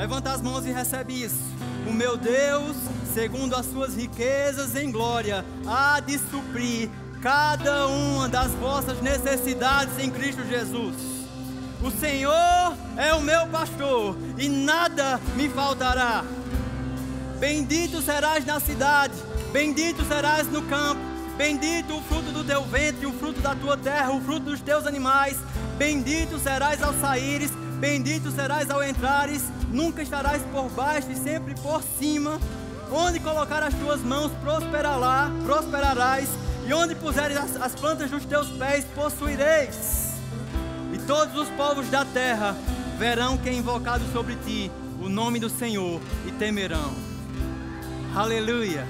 Levanta as mãos e recebe isso. O meu Deus, segundo as suas riquezas em glória, há de suprir cada uma das vossas necessidades em Cristo Jesus. O Senhor é o meu pastor e nada me faltará. Bendito serás na cidade, bendito serás no campo, bendito o fruto do teu ventre, o fruto da tua terra, o fruto dos teus animais. Bendito serás ao saíres, bendito serás ao entrares. Nunca estarás por baixo e sempre por cima. Onde colocar as tuas mãos prosperará, prosperarás, e onde puseres as, as plantas dos teus pés possuireis. E todos os povos da terra verão que é invocado sobre ti o nome do Senhor e temerão. Aleluia.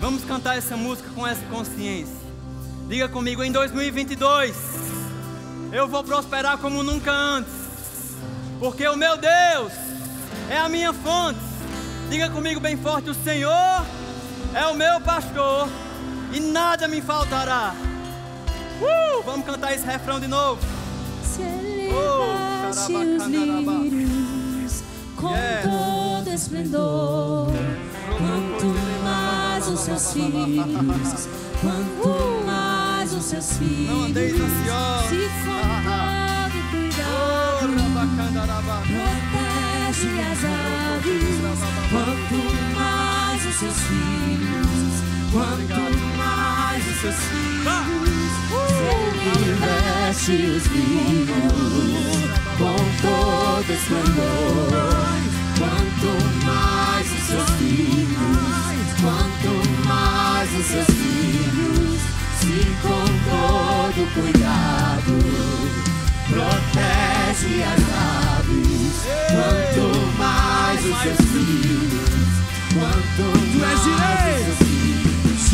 Vamos cantar essa música com essa consciência. Diga comigo em 2022. Eu vou prosperar como nunca antes. Porque o meu Deus é a minha fonte. Diga comigo bem forte: o Senhor é o meu pastor e nada me faltará. Uh, vamos cantar esse refrão de novo. Se elevaste os lírios com Yes. todo esplendor, quanto mais os seus filhos, quanto mais os seus filhos, se com protege as aves, quanto mais os seus filhos, quanto mais os seus filhos, ele veste os lírios com todo esplendor, quanto mais os seus filhos, quanto mais os seus filhos, se com todo cuidado protege as aves. Quanto mais os seus filhos, quanto mais os seus filhos,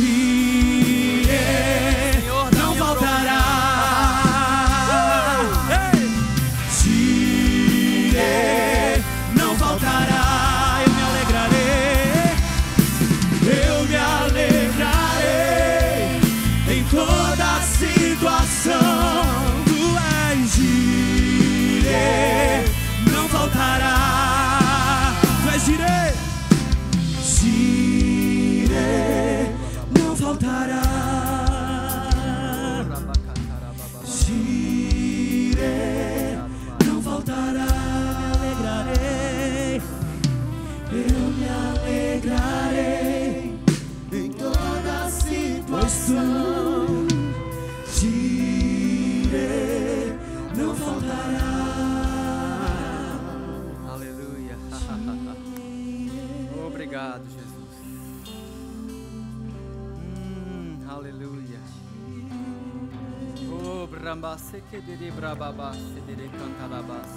sekedere brababa, sedere cantarabas.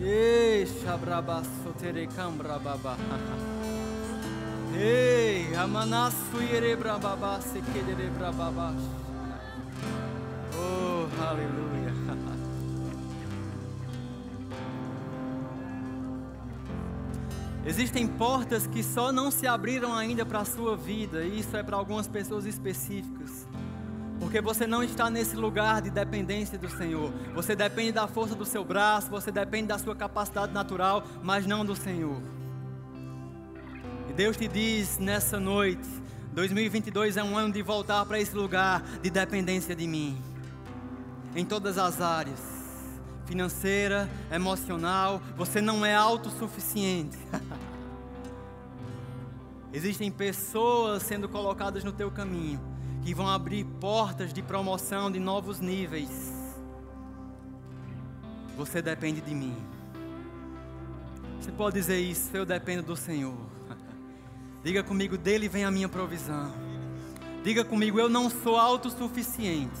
Ei, shabrabas, sotere cambrababa. Ei, amanasu ire brababa, sekedere brababa. Oh, aleluia. Existem portas que só não se abriram ainda para a sua vida, e isso é para algumas pessoas específicas. Porque você não está nesse lugar de dependência do Senhor. Você depende da força do seu braço, você depende da sua capacidade natural, mas não do Senhor. E Deus te diz nessa noite: 2022 é um ano de voltar para esse lugar de dependência de mim. Em todas as áreas financeira, emocional, você não é autossuficiente. Existem pessoas sendo colocadas no teu caminho que vão abrir portas de promoção de novos níveis. Você depende de mim. Você pode dizer isso, eu dependo do Senhor. Diga comigo, dele vem a minha provisão. Diga comigo, eu não sou autossuficiente.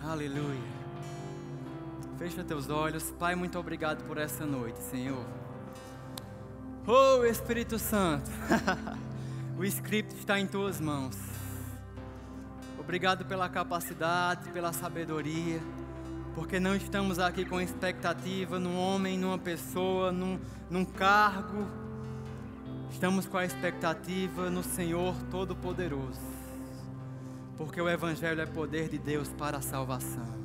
Aleluia. Fecha teus olhos. Pai, muito obrigado por essa noite, Senhor. Oh, Espírito Santo. o script está em tuas mãos. Obrigado pela capacidade, pela sabedoria, porque não estamos aqui com expectativa num homem, numa pessoa, num, num cargo. Estamos com a expectativa no Senhor Todo-Poderoso, porque o Evangelho é poder de Deus para a salvação.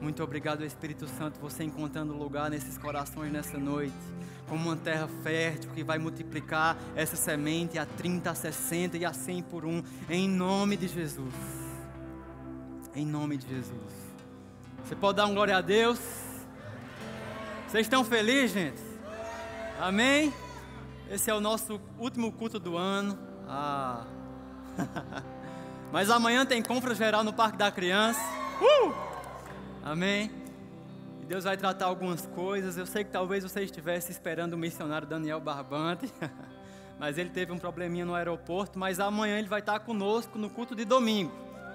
Muito obrigado, Espírito Santo, você encontrando lugar nesses corações nessa noite, como uma terra fértil que vai multiplicar essa semente a 30, a 60 e a 100 por um, em nome de Jesus. Em nome de Jesus. Você pode dar um glória a Deus? Vocês estão felizes, gente? Amém? Esse é o nosso último culto do ano. Ah. Mas amanhã tem compra geral no Parque da Criança. Uh! Amém? Deus vai tratar algumas coisas. Eu sei que talvez você estivesse esperando o missionário Daniel Barbante, mas ele teve um probleminha no aeroporto. Mas amanhã ele vai estar conosco no culto de domingo.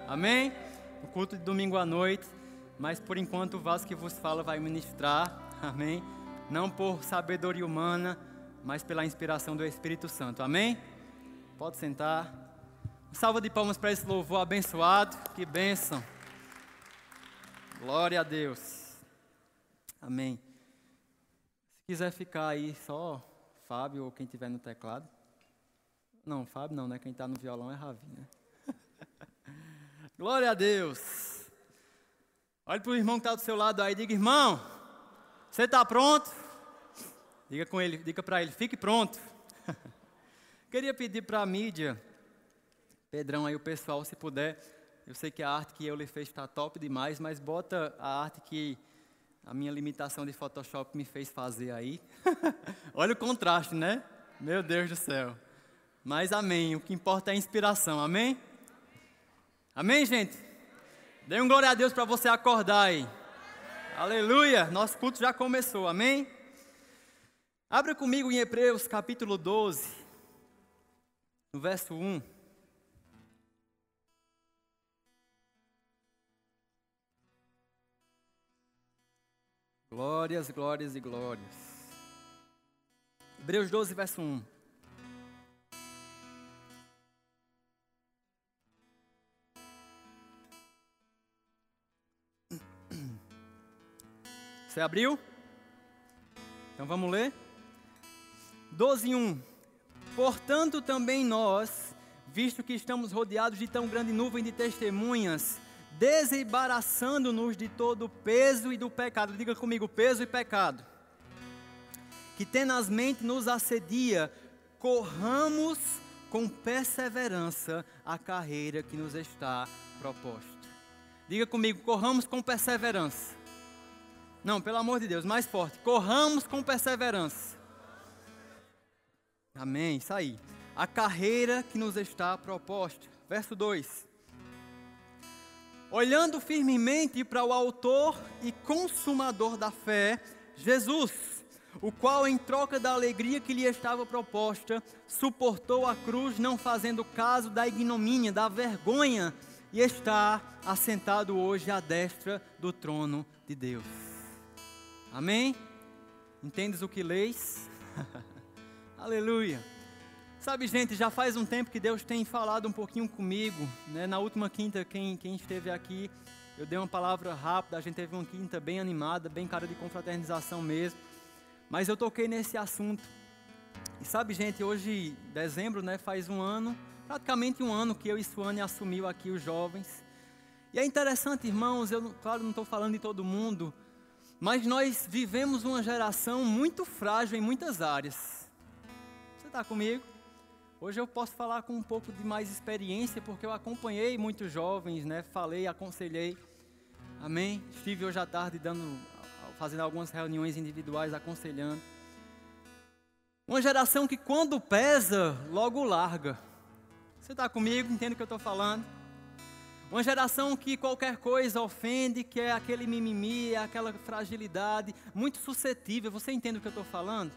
Amém? No culto de domingo à noite. Mas por enquanto o vaso que vos fala vai ministrar. Amém? Não por sabedoria humana, mas pela inspiração do Espírito Santo. Amém? Pode sentar. salva de palmas para esse louvor abençoado. Que bênção. Glória a Deus. Amém. Se quiser ficar aí só Fábio ou quem tiver no teclado. Não, Fábio não, né? Quem está no violão é Ravi, né? Glória a Deus. Olhe para o irmão que está do seu lado aí diga, irmão, você está pronto? Diga com ele, diga para ele, fique pronto. Queria pedir para a mídia, Pedrão aí, o pessoal, se puder, eu sei que a arte que eu lhe fez está top demais, mas bota a arte que a minha limitação de Photoshop me fez fazer aí. Olha o contraste, né? Meu Deus do céu. Mas amém. O que importa é a inspiração. Amém? Amém, gente? Dê um glória a Deus para você acordar aí. Aleluia. Nosso culto já começou. Amém? Abra comigo em Hebreus capítulo 12, no verso 1. Glórias, glórias e glórias. Hebreus 12, verso 1. Você abriu? Então vamos ler? 12, 1. Portanto, também nós, visto que estamos rodeados de tão grande nuvem de testemunhas, desembaraçando-nos de todo o peso e do pecado. Diga comigo, peso e pecado. Que tenazmente nos assedia, corramos com perseverança a carreira que nos está proposta. Diga comigo, corramos com perseverança. Não, pelo amor de Deus, mais forte. Corramos com perseverança. Amém, isso aí. A carreira que nos está proposta. Verso 2 olhando firmemente para o Autor e Consumador da fé, Jesus, o qual, em troca da alegria que lhe estava proposta, suportou a cruz, não fazendo caso da ignomínia, da vergonha, e está assentado hoje à destra do trono de Deus. Amém? Entendes o que leis? Aleluia. Sabe, gente, já faz um tempo que Deus tem falado um pouquinho comigo. Né? Na última quinta, quem, quem esteve aqui, eu dei uma palavra rápida. A gente teve uma quinta bem animada, bem cara de confraternização mesmo. Mas eu toquei nesse assunto. E sabe, gente, hoje, dezembro, né, faz um ano, praticamente um ano que eu e Suane assumiu aqui os jovens. E é interessante, irmãos, eu, claro, não estou falando de todo mundo, mas nós vivemos uma geração muito frágil em muitas áreas. Você está comigo? Hoje eu posso falar com um pouco de mais experiência, porque eu acompanhei muitos jovens, né? Falei, aconselhei. Amém? Estive hoje à tarde dando, fazendo algumas reuniões individuais, aconselhando. Uma geração que quando pesa, logo larga. Você está comigo? Entende o que eu estou falando? Uma geração que qualquer coisa ofende, que é aquele mimimi, é aquela fragilidade, muito suscetível. Você entende o que eu estou falando?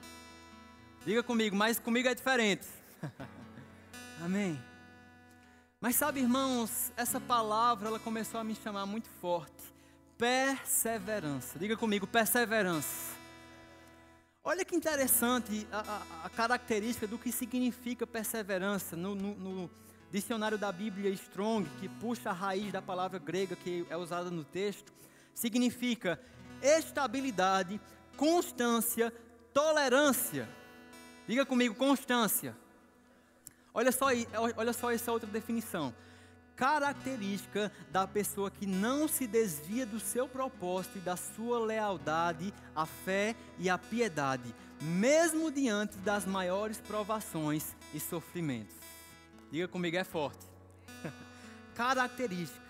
Diga comigo, mas comigo é diferente. Amém. Mas sabe, irmãos, essa palavra ela começou a me chamar muito forte. Perseverança. Diga comigo, perseverança. Olha que interessante a, a, a característica do que significa perseverança no, no, no, dicionário da Bíblia Strong, que puxa a raiz da palavra grega que é usada no texto, significa estabilidade, constância, tolerância. Diga comigo, constância. Olha só, olha só essa outra definição. característica da pessoa que não se desvia do seu propósito e da sua lealdade à fé e à piedade, mesmo diante das maiores provações e sofrimentos. Diga comigo, é forte. característica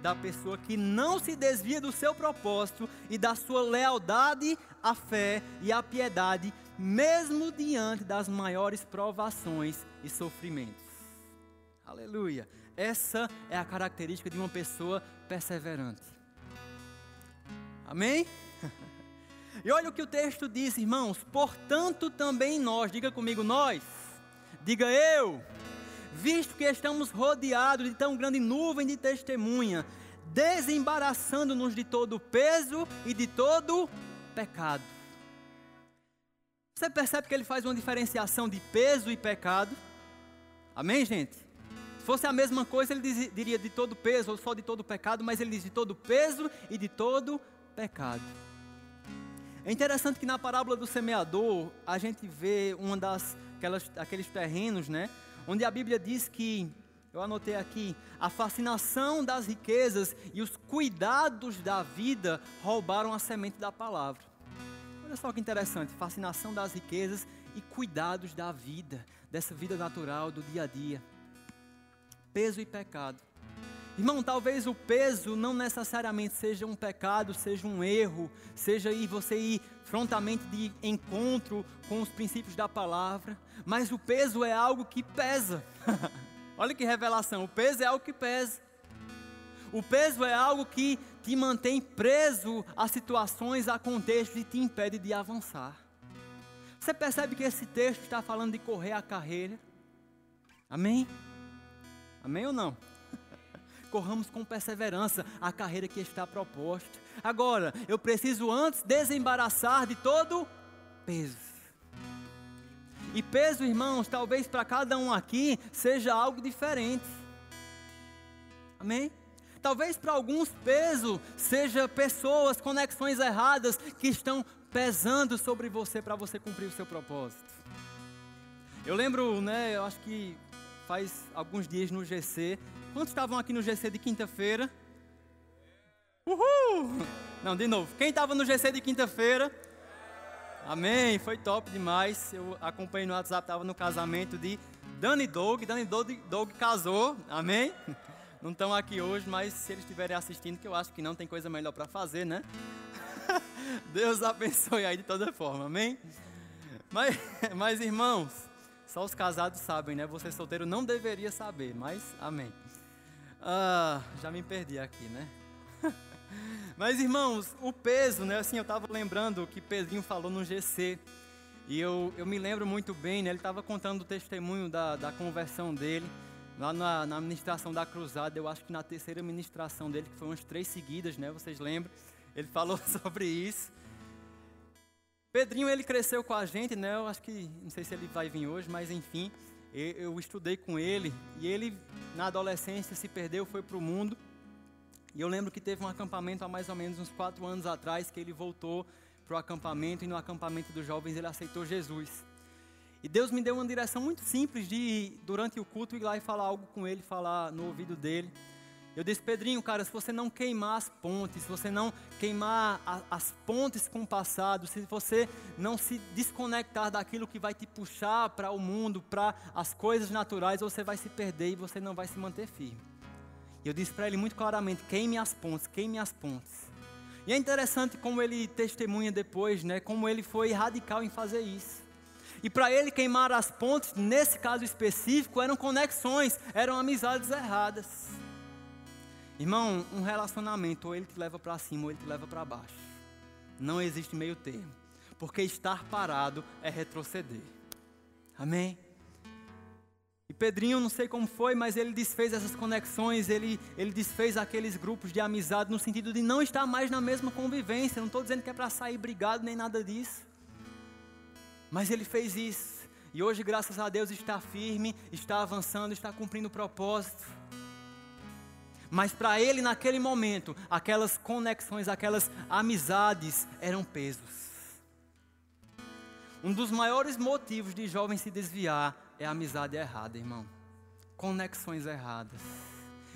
da pessoa que não se desvia do seu propósito e da sua lealdade à fé e à piedade, mesmo diante das maiores provações e sofrimentos. Aleluia. Essa é a característica de uma pessoa perseverante. Amém? E olha o que o texto diz, irmãos. Portanto, também nós, diga comigo, nós, diga eu, visto que estamos rodeados de tão grande nuvem de testemunha, desembaraçando-nos de todo o peso e de todo pecado. Você percebe que ele faz uma diferenciação de peso e pecado? Amém, gente? Se fosse a mesma coisa, ele diria de todo peso ou só de todo pecado, mas ele diz de todo peso e de todo pecado. É interessante que na parábola do semeador, a gente vê uma das aquelas, aqueles terrenos, né? Onde a Bíblia diz que, eu anotei aqui, a fascinação das riquezas e os cuidados da vida roubaram a semente da palavra. Olha só que interessante, fascinação das riquezas e cuidados da vida, dessa vida natural do dia a dia. Peso e pecado. Irmão, talvez o peso não necessariamente seja um pecado, seja um erro, seja ir você ir frontalmente de encontro com os princípios da palavra, mas o peso é algo que pesa. Olha que revelação, o peso é algo que pesa. O peso é algo que te mantém preso a situações, a contextos e te impede de avançar. Você percebe que esse texto está falando de correr a carreira? Amém? Amém ou não? Corramos com perseverança a carreira que está proposta. Agora, eu preciso antes desembaraçar de todo peso. E peso, irmãos, talvez para cada um aqui seja algo diferente. Amém? Talvez para alguns peso seja pessoas, conexões erradas que estão pesando sobre você para você cumprir o seu propósito. Eu lembro, né, eu acho que faz alguns dias no GC. Quantos estavam aqui no GC de quinta-feira? Uhul! Não, de novo. Quem estava no GC de quinta-feira? Amém, foi top demais. Eu acompanhei no WhatsApp, estava no casamento de Dani Doug. Dani Doug casou, amém? Não estão aqui hoje, mas se eles estiverem assistindo, que eu acho que não tem coisa melhor para fazer, né? Deus abençoe aí de toda forma, amém? Mas, mas irmãos, só os casados sabem, né? Você solteiro não deveria saber, mas amém. Ah, já me perdi aqui, né? mas irmãos, o peso, né? Assim, eu estava lembrando que Pedrinho falou no GC. E eu, eu me lembro muito bem, né? Ele estava contando o testemunho da, da conversão dele. Lá na, na ministração da cruzada, eu acho que na terceira ministração dele, que foi umas três seguidas, né? Vocês lembram? Ele falou sobre isso. Pedrinho, ele cresceu com a gente, né? Eu acho que, não sei se ele vai vir hoje, mas enfim, eu, eu estudei com ele e ele, na adolescência, se perdeu, foi para o mundo. E eu lembro que teve um acampamento há mais ou menos uns quatro anos atrás, que ele voltou para o acampamento e no acampamento dos jovens ele aceitou Jesus. E Deus me deu uma direção muito simples de, durante o culto, ir lá e falar algo com ele, falar no ouvido dele. Eu disse, Pedrinho, cara, se você não queimar as pontes, se você não queimar a, as pontes com o passado, se você não se desconectar daquilo que vai te puxar para o mundo, para as coisas naturais, você vai se perder e você não vai se manter firme. E eu disse para ele muito claramente: queime as pontes, queime as pontes. E é interessante como ele testemunha depois, né? Como ele foi radical em fazer isso. E para ele queimar as pontes, nesse caso específico, eram conexões, eram amizades erradas. Irmão, um relacionamento ou ele te leva para cima ou ele te leva para baixo. Não existe meio termo. Porque estar parado é retroceder. Amém? E Pedrinho, não sei como foi, mas ele desfez essas conexões, ele, ele desfez aqueles grupos de amizade no sentido de não estar mais na mesma convivência. Não estou dizendo que é para sair brigado nem nada disso. Mas ele fez isso. E hoje, graças a Deus, está firme, está avançando, está cumprindo o propósito. Mas para ele, naquele momento, aquelas conexões, aquelas amizades eram pesos. Um dos maiores motivos de jovem se desviar é a amizade errada, irmão. Conexões erradas.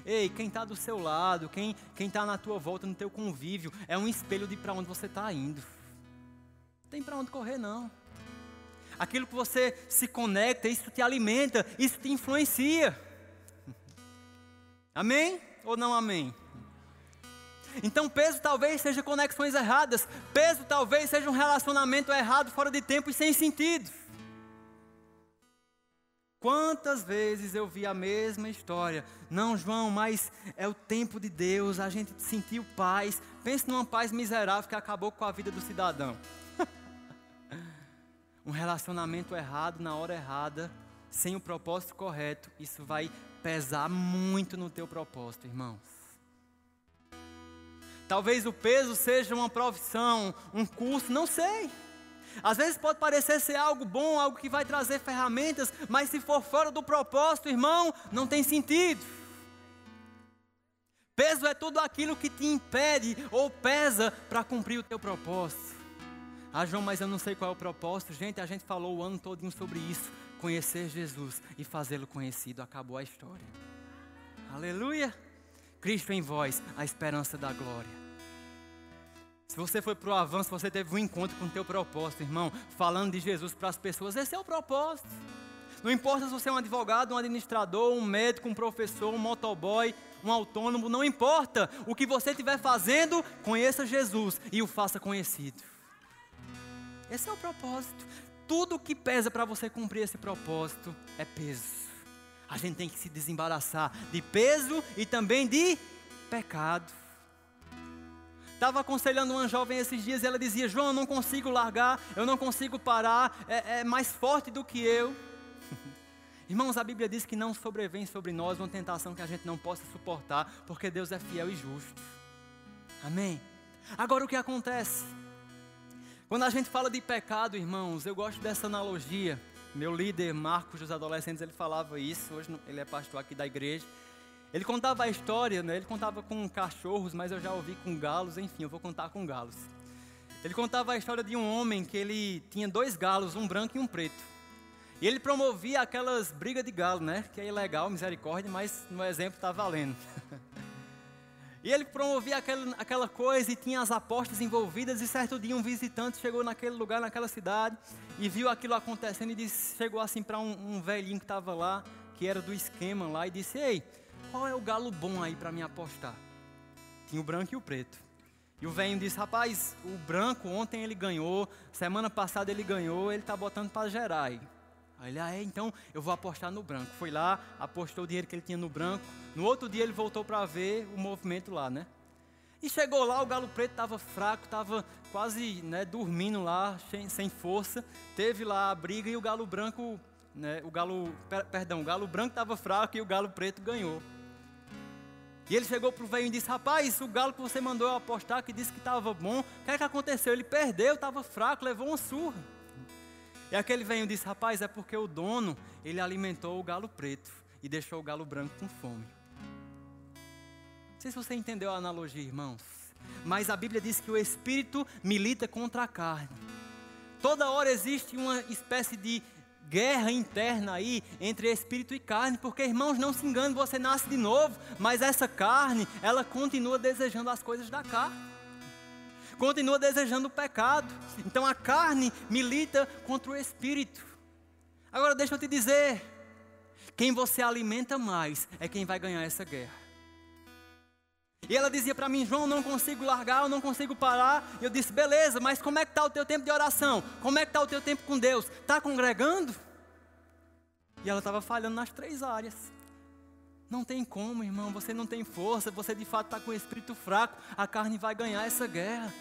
ei, quem está do seu lado, quem está na tua volta, no teu convívio, é um espelho de para onde você está indo. Não tem para onde correr, não. Aquilo que você se conecta, isso te alimenta, isso te influencia. Amém ou não amém? Então, peso talvez seja conexões erradas, peso talvez seja um relacionamento errado, fora de tempo e sem sentido. Quantas vezes eu vi a mesma história? Não, João, mas é o tempo de Deus, a gente sentiu paz. Pense numa paz miserável que acabou com a vida do cidadão. Um relacionamento errado na hora errada, sem o propósito correto, isso vai pesar muito no teu propósito, irmãos. Talvez o peso seja uma profissão, um curso, não sei. Às vezes pode parecer ser algo bom, algo que vai trazer ferramentas, mas se for fora do propósito, irmão, não tem sentido. Peso é tudo aquilo que te impede ou pesa para cumprir o teu propósito. Ah, João, mas eu não sei qual é o propósito. Gente, a gente falou o ano todinho sobre isso. Conhecer Jesus e fazê-lo conhecido. Acabou a história. Aleluia. Cristo em vós, a esperança da glória. Se você foi para o avanço, você teve um encontro com o teu propósito, irmão, falando de Jesus para as pessoas, esse é o propósito. Não importa se você é um advogado, um administrador, um médico, um professor, um motoboy, um autônomo, não importa. O que você estiver fazendo, conheça Jesus e o faça conhecido. Esse é o propósito. Tudo que pesa para você cumprir esse propósito é peso. A gente tem que se desembaraçar de peso e também de pecado. Estava aconselhando uma jovem esses dias e ela dizia: João, eu não consigo largar, eu não consigo parar, é, é mais forte do que eu. Irmãos, a Bíblia diz que não sobrevém sobre nós uma tentação que a gente não possa suportar, porque Deus é fiel e justo. Amém? Agora o que acontece? Quando a gente fala de pecado, irmãos, eu gosto dessa analogia. Meu líder, Marcos dos Adolescentes, ele falava isso. Hoje ele é pastor aqui da igreja. Ele contava a história, né? ele contava com cachorros, mas eu já ouvi com galos, enfim, eu vou contar com galos. Ele contava a história de um homem que ele tinha dois galos, um branco e um preto. E ele promovia aquelas brigas de galo, né? Que é ilegal, misericórdia, mas no exemplo está valendo. E ele promovia aquela, aquela coisa e tinha as apostas envolvidas. E certo dia um visitante chegou naquele lugar, naquela cidade, e viu aquilo acontecendo e disse, chegou assim para um, um velhinho que estava lá, que era do esquema lá, e disse: Ei, qual é o galo bom aí para me apostar? Tinha o branco e o preto. E o velho disse: Rapaz, o branco ontem ele ganhou, semana passada ele ganhou, ele está botando para gerar aí. Aí ele, ah, é, então eu vou apostar no branco. Foi lá, apostou o dinheiro que ele tinha no branco. No outro dia ele voltou para ver o movimento lá, né? E chegou lá, o galo preto estava fraco, estava quase né, dormindo lá, sem, sem, força. Teve lá a briga e o galo branco, né, o galo, per, perdão, o galo branco estava fraco e o galo preto ganhou. E ele chegou para o velho e disse: Rapaz, o galo que você mandou eu apostar, que disse que estava bom, o que é que aconteceu? Ele perdeu, estava fraco, levou uma surra. E aquele velho disse: Rapaz, é porque o dono, ele alimentou o galo preto e deixou o galo branco com fome. Não sei se você entendeu a analogia, irmãos. Mas a Bíblia diz que o espírito milita contra a carne. Toda hora existe uma espécie de guerra interna aí entre espírito e carne, porque irmãos, não se engane, você nasce de novo, mas essa carne, ela continua desejando as coisas da carne continua desejando o pecado. Então a carne milita contra o espírito. Agora deixa eu te dizer: quem você alimenta mais é quem vai ganhar essa guerra. E ela dizia para mim, João, não consigo largar, eu não consigo parar. E eu disse, beleza, mas como é que está o teu tempo de oração? Como é que está o teu tempo com Deus? Está congregando? E ela estava falhando nas três áreas. Não tem como, irmão, você não tem força, você de fato está com o espírito fraco, a carne vai ganhar essa guerra.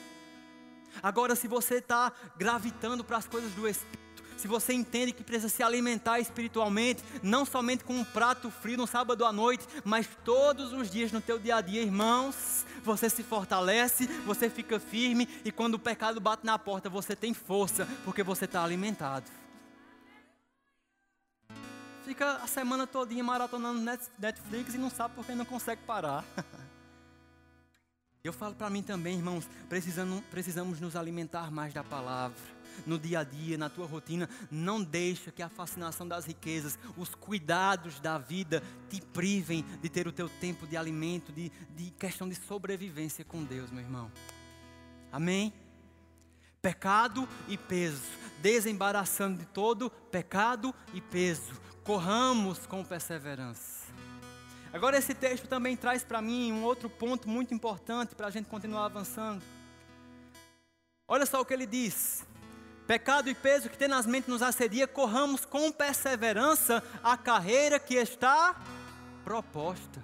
Agora, se você está gravitando para as coisas do Espírito, se você entende que precisa se alimentar espiritualmente, não somente com um prato frio no sábado à noite, mas todos os dias no teu dia a dia, irmãos, você se fortalece, você fica firme e quando o pecado bate na porta, você tem força, porque você está alimentado. Fica a semana todinha maratonando Netflix e não sabe por que não consegue parar. Eu falo para mim também, irmãos, precisamos, precisamos nos alimentar mais da palavra. no dia a dia, na tua rotina. Não deixa que a fascinação das riquezas, os cuidados da vida te privem de ter o teu tempo de alimento, de, de questão de sobrevivência com Deus, meu irmão. Amém? Pecado e peso, desembaraçando de todo pecado e peso. Corramos com perseverança. Agora, esse texto também traz para mim um outro ponto muito importante para a gente continuar avançando. Olha só o que ele diz: Pecado e peso que tenazmente nos assedia, corramos com perseverança a carreira que está proposta.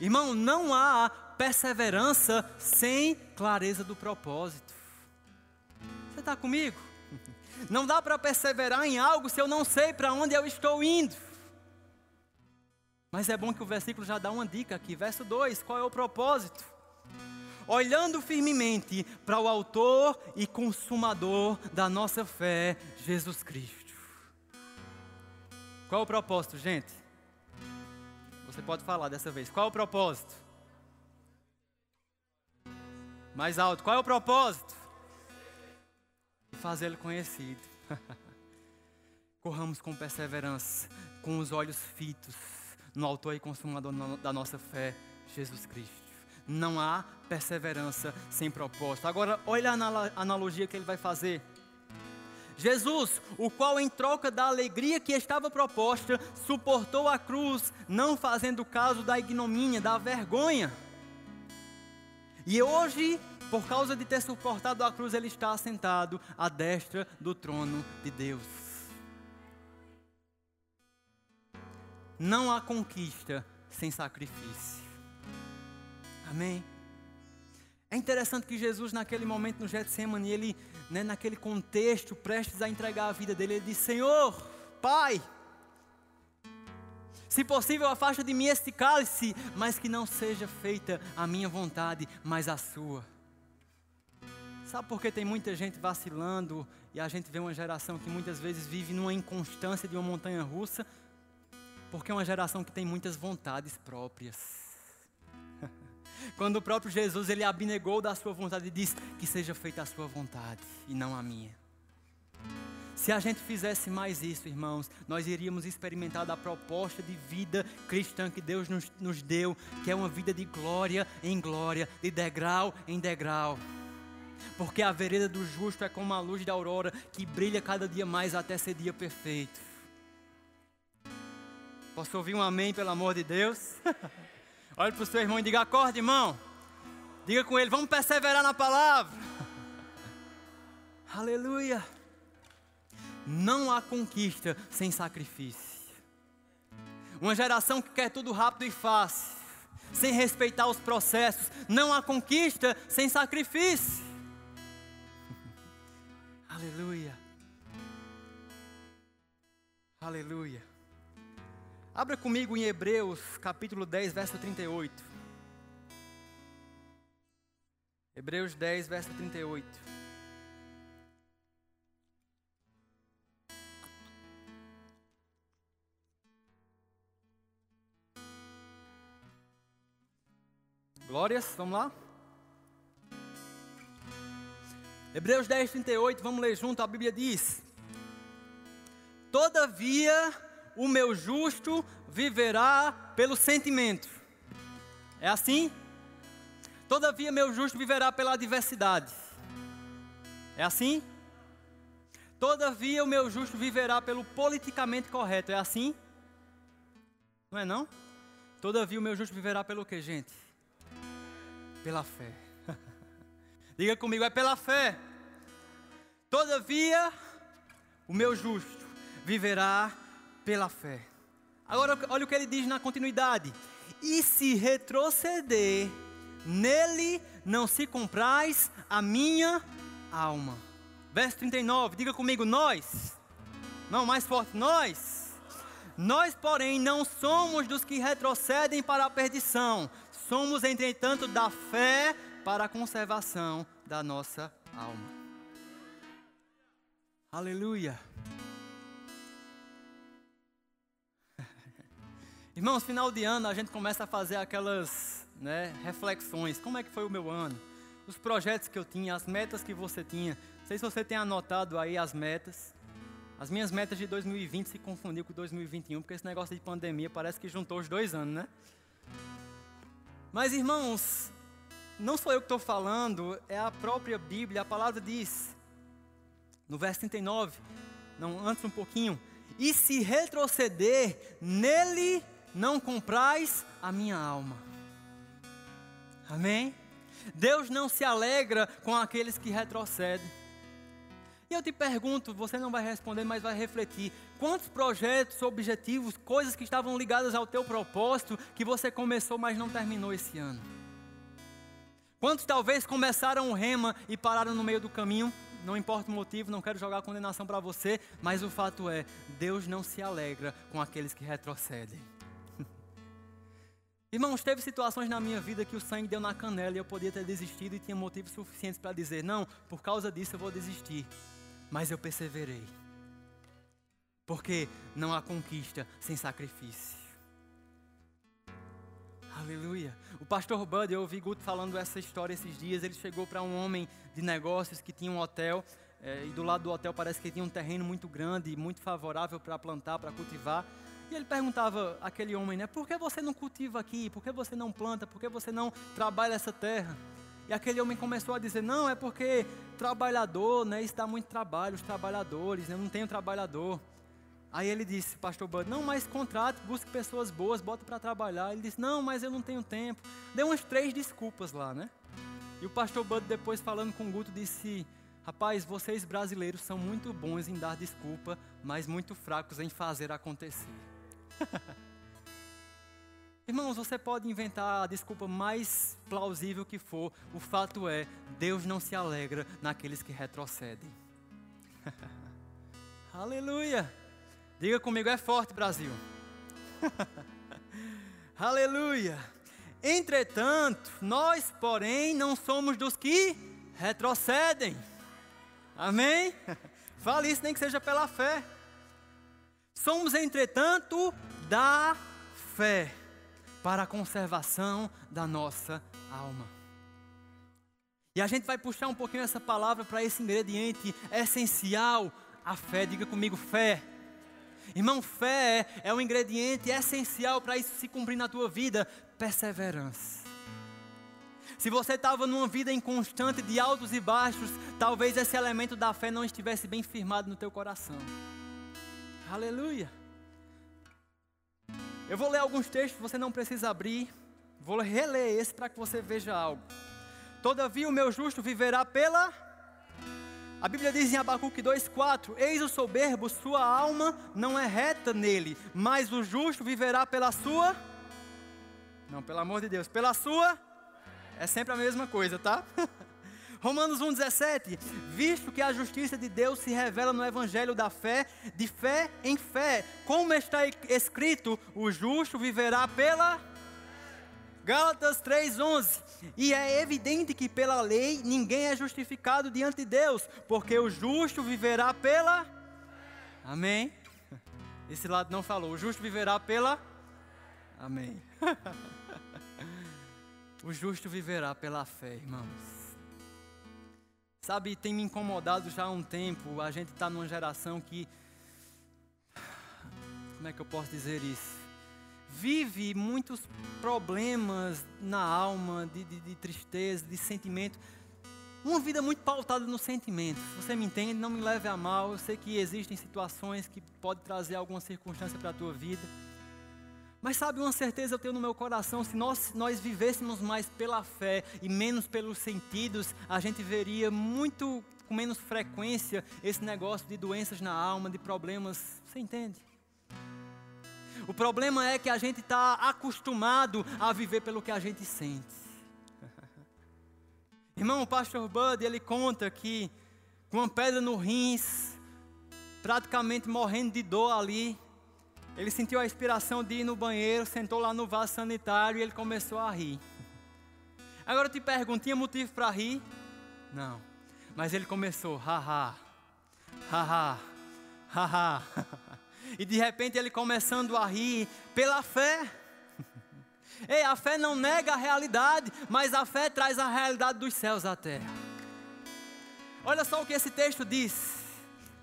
Irmão, não há perseverança sem clareza do propósito. Você está comigo? Não dá para perseverar em algo se eu não sei para onde eu estou indo. Mas é bom que o versículo já dá uma dica aqui. Verso 2: qual é o propósito? Olhando firmemente para o Autor e Consumador da nossa fé, Jesus Cristo. Qual é o propósito, gente? Você pode falar dessa vez. Qual é o propósito? Mais alto. Qual é o propósito? Fazê-lo conhecido. Corramos com perseverança, com os olhos fitos no autor e consumador da nossa fé, Jesus Cristo. Não há perseverança sem propósito. Agora, olha a analogia que ele vai fazer. Jesus, o qual em troca da alegria que estava proposta, suportou a cruz, não fazendo caso da ignomínia, da vergonha. E hoje, por causa de ter suportado a cruz, ele está assentado à destra do trono de Deus. Não há conquista sem sacrifício. Amém? É interessante que Jesus, naquele momento no Getsemane, ele, né, naquele contexto, prestes a entregar a vida dele, ele disse: Senhor, Pai, se possível, afasta de mim este cálice, mas que não seja feita a minha vontade, mas a sua. Sabe por que tem muita gente vacilando e a gente vê uma geração que muitas vezes vive numa inconstância de uma montanha russa? Porque é uma geração que tem muitas vontades próprias. Quando o próprio Jesus ele abnegou da sua vontade e disse que seja feita a sua vontade e não a minha. Se a gente fizesse mais isso, irmãos, nós iríamos experimentar da proposta de vida cristã que Deus nos, nos deu, que é uma vida de glória em glória, de degrau em degrau. Porque a vereda do justo é como a luz da aurora que brilha cada dia mais até ser dia perfeito. Posso ouvir um amém, pelo amor de Deus? Olhe para o seu irmão e diga: acorde, irmão. Diga com ele: vamos perseverar na palavra. Aleluia. Não há conquista sem sacrifício. Uma geração que quer tudo rápido e fácil, sem respeitar os processos. Não há conquista sem sacrifício. Aleluia. Aleluia. Abra comigo em Hebreus, capítulo 10, verso 38. Hebreus 10, verso 38. Glórias, vamos lá? Hebreus 10, 38, vamos ler junto, a Bíblia diz: Todavia o meu justo viverá pelo sentimento. É assim? Todavia, meu justo viverá pela adversidade. É assim? Todavia, o meu justo viverá pelo politicamente correto. É assim? Não é não? Todavia, o meu justo viverá pelo que, gente? Pela fé. Diga comigo, é pela fé. Todavia, o meu justo viverá pela fé. Agora, olha o que ele diz na continuidade: E se retroceder, nele não se compraz a minha alma. Verso 39, diga comigo, nós. Não, mais forte, nós. Nós, porém, não somos dos que retrocedem para a perdição, somos, entretanto, da fé para a conservação da nossa alma. Aleluia. Irmãos, final de ano a gente começa a fazer aquelas né, reflexões. Como é que foi o meu ano? os projetos que eu tinha, as metas que você tinha. Não sei se você tem anotado aí as metas. As minhas metas de 2020 se confundiu com 2021, porque esse negócio de pandemia parece que juntou os dois anos, né? Mas irmãos, não sou eu que estou falando, é a própria Bíblia, a palavra diz, no verso 39, não, antes um pouquinho, e se retroceder, nele não comprais a minha alma. Amém? Deus não se alegra com aqueles que retrocedem. E eu te pergunto, você não vai responder, mas vai refletir. Quantos projetos, objetivos, coisas que estavam ligadas ao teu propósito que você começou, mas não terminou esse ano? Quantos talvez começaram o rema e pararam no meio do caminho? Não importa o motivo, não quero jogar condenação para você, mas o fato é, Deus não se alegra com aqueles que retrocedem. Irmãos, teve situações na minha vida que o sangue deu na canela e eu podia ter desistido e tinha motivos suficientes para dizer: não, por causa disso eu vou desistir mas eu perseverei. Porque não há conquista sem sacrifício. Aleluia. O pastor Bud, eu ouvi Guto falando essa história esses dias. Ele chegou para um homem de negócios que tinha um hotel. É, e do lado do hotel parece que tinha um terreno muito grande, muito favorável para plantar, para cultivar. E ele perguntava àquele homem, né? Por que você não cultiva aqui? Por que você não planta? Por que você não trabalha essa terra? E aquele homem começou a dizer: Não, é porque trabalhador, né? Isso dá muito trabalho, os trabalhadores, né? Eu não tenho trabalhador. Aí ele disse, pastor Bud, não, mas contrate, busque pessoas boas, bota para trabalhar. Ele disse, não, mas eu não tenho tempo. Deu umas três desculpas lá, né? E o pastor Bud, depois falando com o Guto, disse, rapaz, vocês brasileiros são muito bons em dar desculpa, mas muito fracos em fazer acontecer. Irmãos, você pode inventar a desculpa mais plausível que for, o fato é, Deus não se alegra naqueles que retrocedem. Aleluia! Diga comigo, é forte, Brasil. Aleluia! Entretanto, nós, porém, não somos dos que retrocedem. Amém? Fale isso, nem que seja pela fé. Somos, entretanto, da fé para a conservação da nossa alma. E a gente vai puxar um pouquinho essa palavra para esse ingrediente essencial, a fé. Diga comigo, fé. Irmão, fé é um ingrediente essencial para isso se cumprir na tua vida, perseverança. Se você estava numa vida inconstante de altos e baixos, talvez esse elemento da fé não estivesse bem firmado no teu coração. Aleluia. Eu vou ler alguns textos, você não precisa abrir. Vou reler esse para que você veja algo. Todavia o meu justo viverá pela. A Bíblia diz em Abacuque 2,4: Eis o soberbo, sua alma não é reta nele, mas o justo viverá pela sua. Não, pelo amor de Deus, pela sua. É sempre a mesma coisa, tá? Romanos 1,17: Visto que a justiça de Deus se revela no evangelho da fé, de fé em fé, como está escrito: o justo viverá pela. Gálatas 3,11: E é evidente que pela lei ninguém é justificado diante de Deus, porque o justo viverá pela. Amém? Esse lado não falou, o justo viverá pela. Amém. o justo viverá pela fé, irmãos. Sabe, tem me incomodado já há um tempo. A gente está numa geração que. Como é que eu posso dizer isso? Vive muitos problemas na alma, de, de, de tristeza, de sentimento. Uma vida muito pautada no sentimento. Você me entende? Não me leve a mal. Eu sei que existem situações que podem trazer alguma circunstância para a tua vida. Mas sabe uma certeza eu tenho no meu coração, se nós, nós vivêssemos mais pela fé e menos pelos sentidos, a gente veria muito com menos frequência esse negócio de doenças na alma, de problemas, você entende? O problema é que a gente está acostumado a viver pelo que a gente sente. Irmão, o pastor Bud, ele conta que com uma pedra no rins, praticamente morrendo de dor ali, ele sentiu a inspiração de ir no banheiro, sentou lá no vaso sanitário e ele começou a rir. Agora eu te pergunto, tinha motivo para rir? Não. Mas ele começou, haha, haha, haha. E de repente ele começando a rir pela fé. Ei, a fé não nega a realidade, mas a fé traz a realidade dos céus à terra. Olha só o que esse texto diz.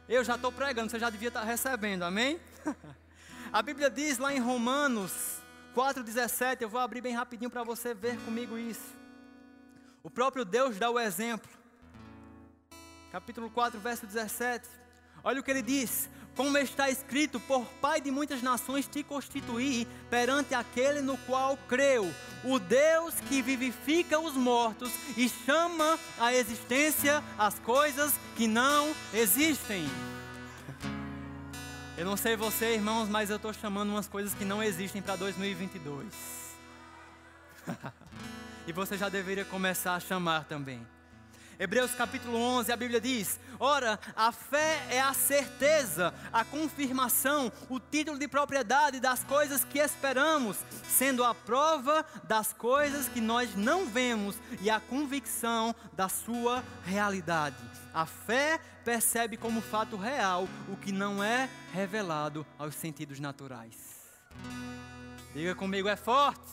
Eu já estou pregando, você já devia estar recebendo, amém? A Bíblia diz lá em Romanos 4,17, eu vou abrir bem rapidinho para você ver comigo isso. O próprio Deus dá o exemplo. Capítulo 4, verso 17. Olha o que ele diz: Como está escrito, por Pai de muitas nações te constituí perante aquele no qual creu, o Deus que vivifica os mortos e chama à existência as coisas que não existem. Eu não sei você, irmãos, mas eu estou chamando umas coisas que não existem para 2022. e você já deveria começar a chamar também. Hebreus capítulo 11, a Bíblia diz: Ora, a fé é a certeza, a confirmação, o título de propriedade das coisas que esperamos, sendo a prova das coisas que nós não vemos e a convicção da sua realidade. A fé percebe como fato real o que não é revelado aos sentidos naturais. Diga comigo, é forte.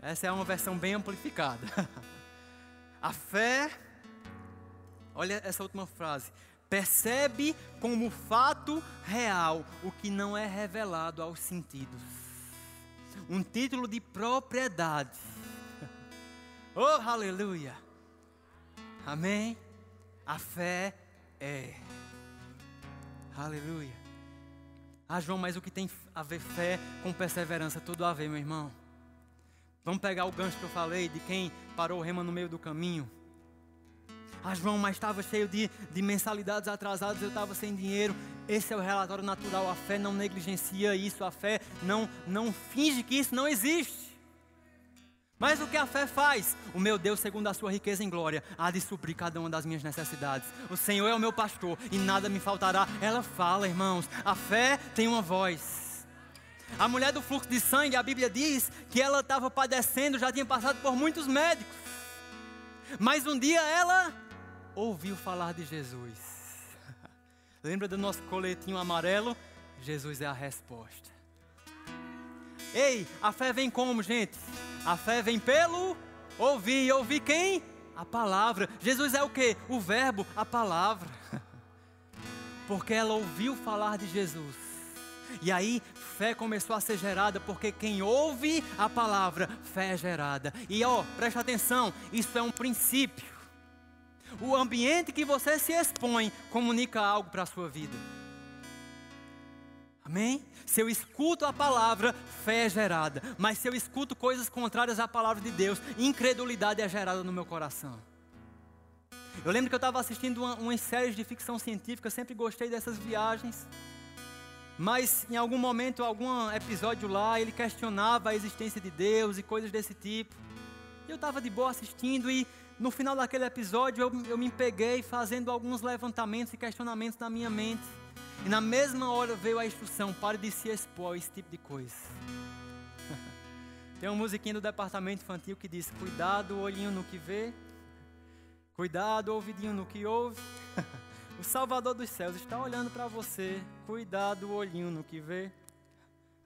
Essa é uma versão bem amplificada. A fé, olha essa última frase, percebe como fato real o que não é revelado aos sentidos. Um título de propriedade. Oh, aleluia! Amém? A fé é. Aleluia. Ah, João, mas o que tem a ver fé com perseverança? Tudo a ver, meu irmão. Vamos pegar o gancho que eu falei de quem parou o rema no meio do caminho. Ah, João, mas estava cheio de, de mensalidades atrasadas, eu estava sem dinheiro. Esse é o relatório natural. A fé não negligencia isso, a fé não, não finge que isso não existe. Mas o que a fé faz? O meu Deus, segundo a sua riqueza em glória, há de suprir cada uma das minhas necessidades. O Senhor é o meu pastor e nada me faltará. Ela fala, irmãos, a fé tem uma voz. A mulher do fluxo de sangue, a Bíblia diz que ela estava padecendo, já tinha passado por muitos médicos. Mas um dia ela ouviu falar de Jesus. Lembra do nosso coletinho amarelo? Jesus é a resposta. Ei, a fé vem como, gente? A fé vem pelo ouvir. Ouvir quem? A palavra. Jesus é o que? O verbo, a palavra. Porque ela ouviu falar de Jesus. E aí fé começou a ser gerada, porque quem ouve a palavra, fé é gerada. E ó, preste atenção, isso é um princípio. O ambiente que você se expõe comunica algo para a sua vida. Amém? Se eu escuto a palavra, fé é gerada. Mas se eu escuto coisas contrárias à palavra de Deus, incredulidade é gerada no meu coração. Eu lembro que eu estava assistindo uma, umas séries de ficção científica, sempre gostei dessas viagens. Mas em algum momento, algum episódio lá, ele questionava a existência de Deus e coisas desse tipo. Eu estava de boa assistindo e no final daquele episódio eu, eu me peguei fazendo alguns levantamentos e questionamentos na minha mente. E na mesma hora veio a instrução: pare de se expor a esse tipo de coisa. Tem uma musiquinha do departamento infantil que diz: Cuidado, olhinho no que vê, cuidado, ouvidinho no que ouve. O Salvador dos céus está olhando para você. Cuidado olhinho no que vê.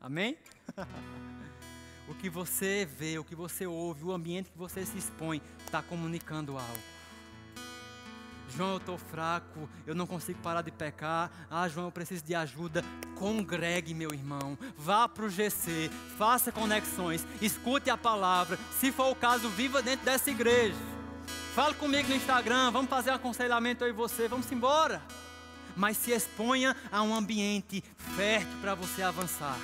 Amém? o que você vê, o que você ouve, o ambiente que você se expõe, está comunicando algo. João, eu estou fraco, eu não consigo parar de pecar. Ah, João, eu preciso de ajuda. Congregue, meu irmão. Vá para o GC, faça conexões, escute a palavra. Se for o caso, viva dentro dessa igreja. Fale comigo no Instagram, vamos fazer aconselhamento eu e você, vamos embora. Mas se exponha a um ambiente fértil para você avançar.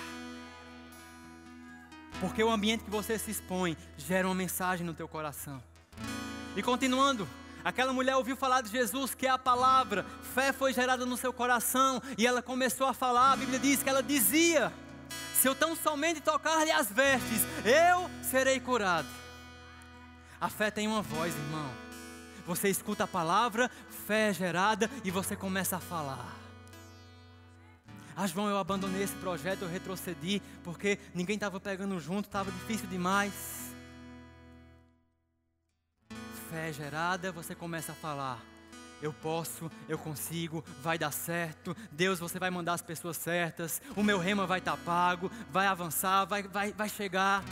Porque o ambiente que você se expõe gera uma mensagem no teu coração. E continuando, aquela mulher ouviu falar de Jesus, que é a palavra, fé foi gerada no seu coração e ela começou a falar. A Bíblia diz que ela dizia: Se eu tão somente tocar-lhe as vestes, eu serei curado. A fé tem uma voz, irmão. Você escuta a palavra, fé é gerada e você começa a falar. Ah, João, eu abandonei esse projeto, eu retrocedi porque ninguém estava pegando junto, estava difícil demais. Fé gerada, você começa a falar. eu posso, eu consigo, vai dar certo, Deus, você vai mandar as pessoas certas, o meu rema vai estar tá pago, vai avançar, vai, vai, vai chegar.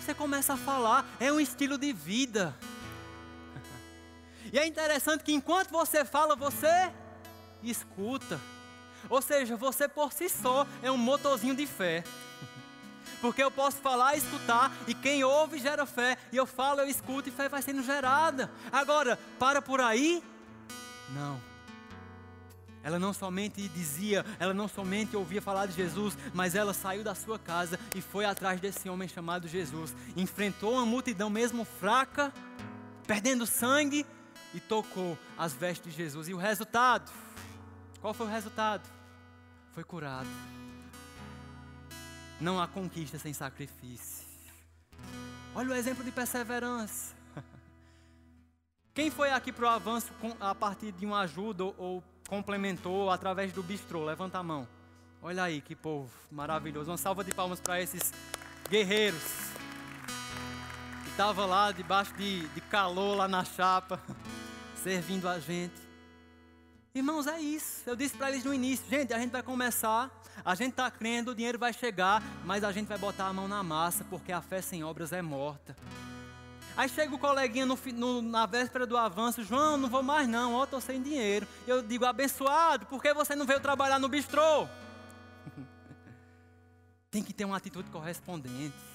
Você começa a falar, é um estilo de vida. E é interessante que enquanto você fala, você escuta. Ou seja, você por si só é um motorzinho de fé. Porque eu posso falar, escutar, e quem ouve gera fé, e eu falo, eu escuto, e fé vai sendo gerada. Agora, para por aí? Não. Ela não somente dizia, ela não somente ouvia falar de Jesus, mas ela saiu da sua casa e foi atrás desse homem chamado Jesus. Enfrentou uma multidão mesmo fraca, perdendo sangue, e tocou as vestes de Jesus. E o resultado? Qual foi o resultado? Foi curado. Não há conquista sem sacrifício. Olha o exemplo de perseverança. Quem foi aqui para o avanço a partir de uma ajuda ou complementou através do bistrô? Levanta a mão. Olha aí que povo maravilhoso. Uma salva de palmas para esses guerreiros. Que estavam lá debaixo de, de calor, lá na chapa, servindo a gente. Irmãos, é isso. Eu disse para eles no início: gente, a gente vai começar, a gente está crendo, o dinheiro vai chegar, mas a gente vai botar a mão na massa, porque a fé sem obras é morta. Aí chega o coleguinha no, no, na véspera do avanço: João, não vou mais não, ó, estou sem dinheiro. Eu digo: abençoado, por que você não veio trabalhar no bistrô? Tem que ter uma atitude correspondente.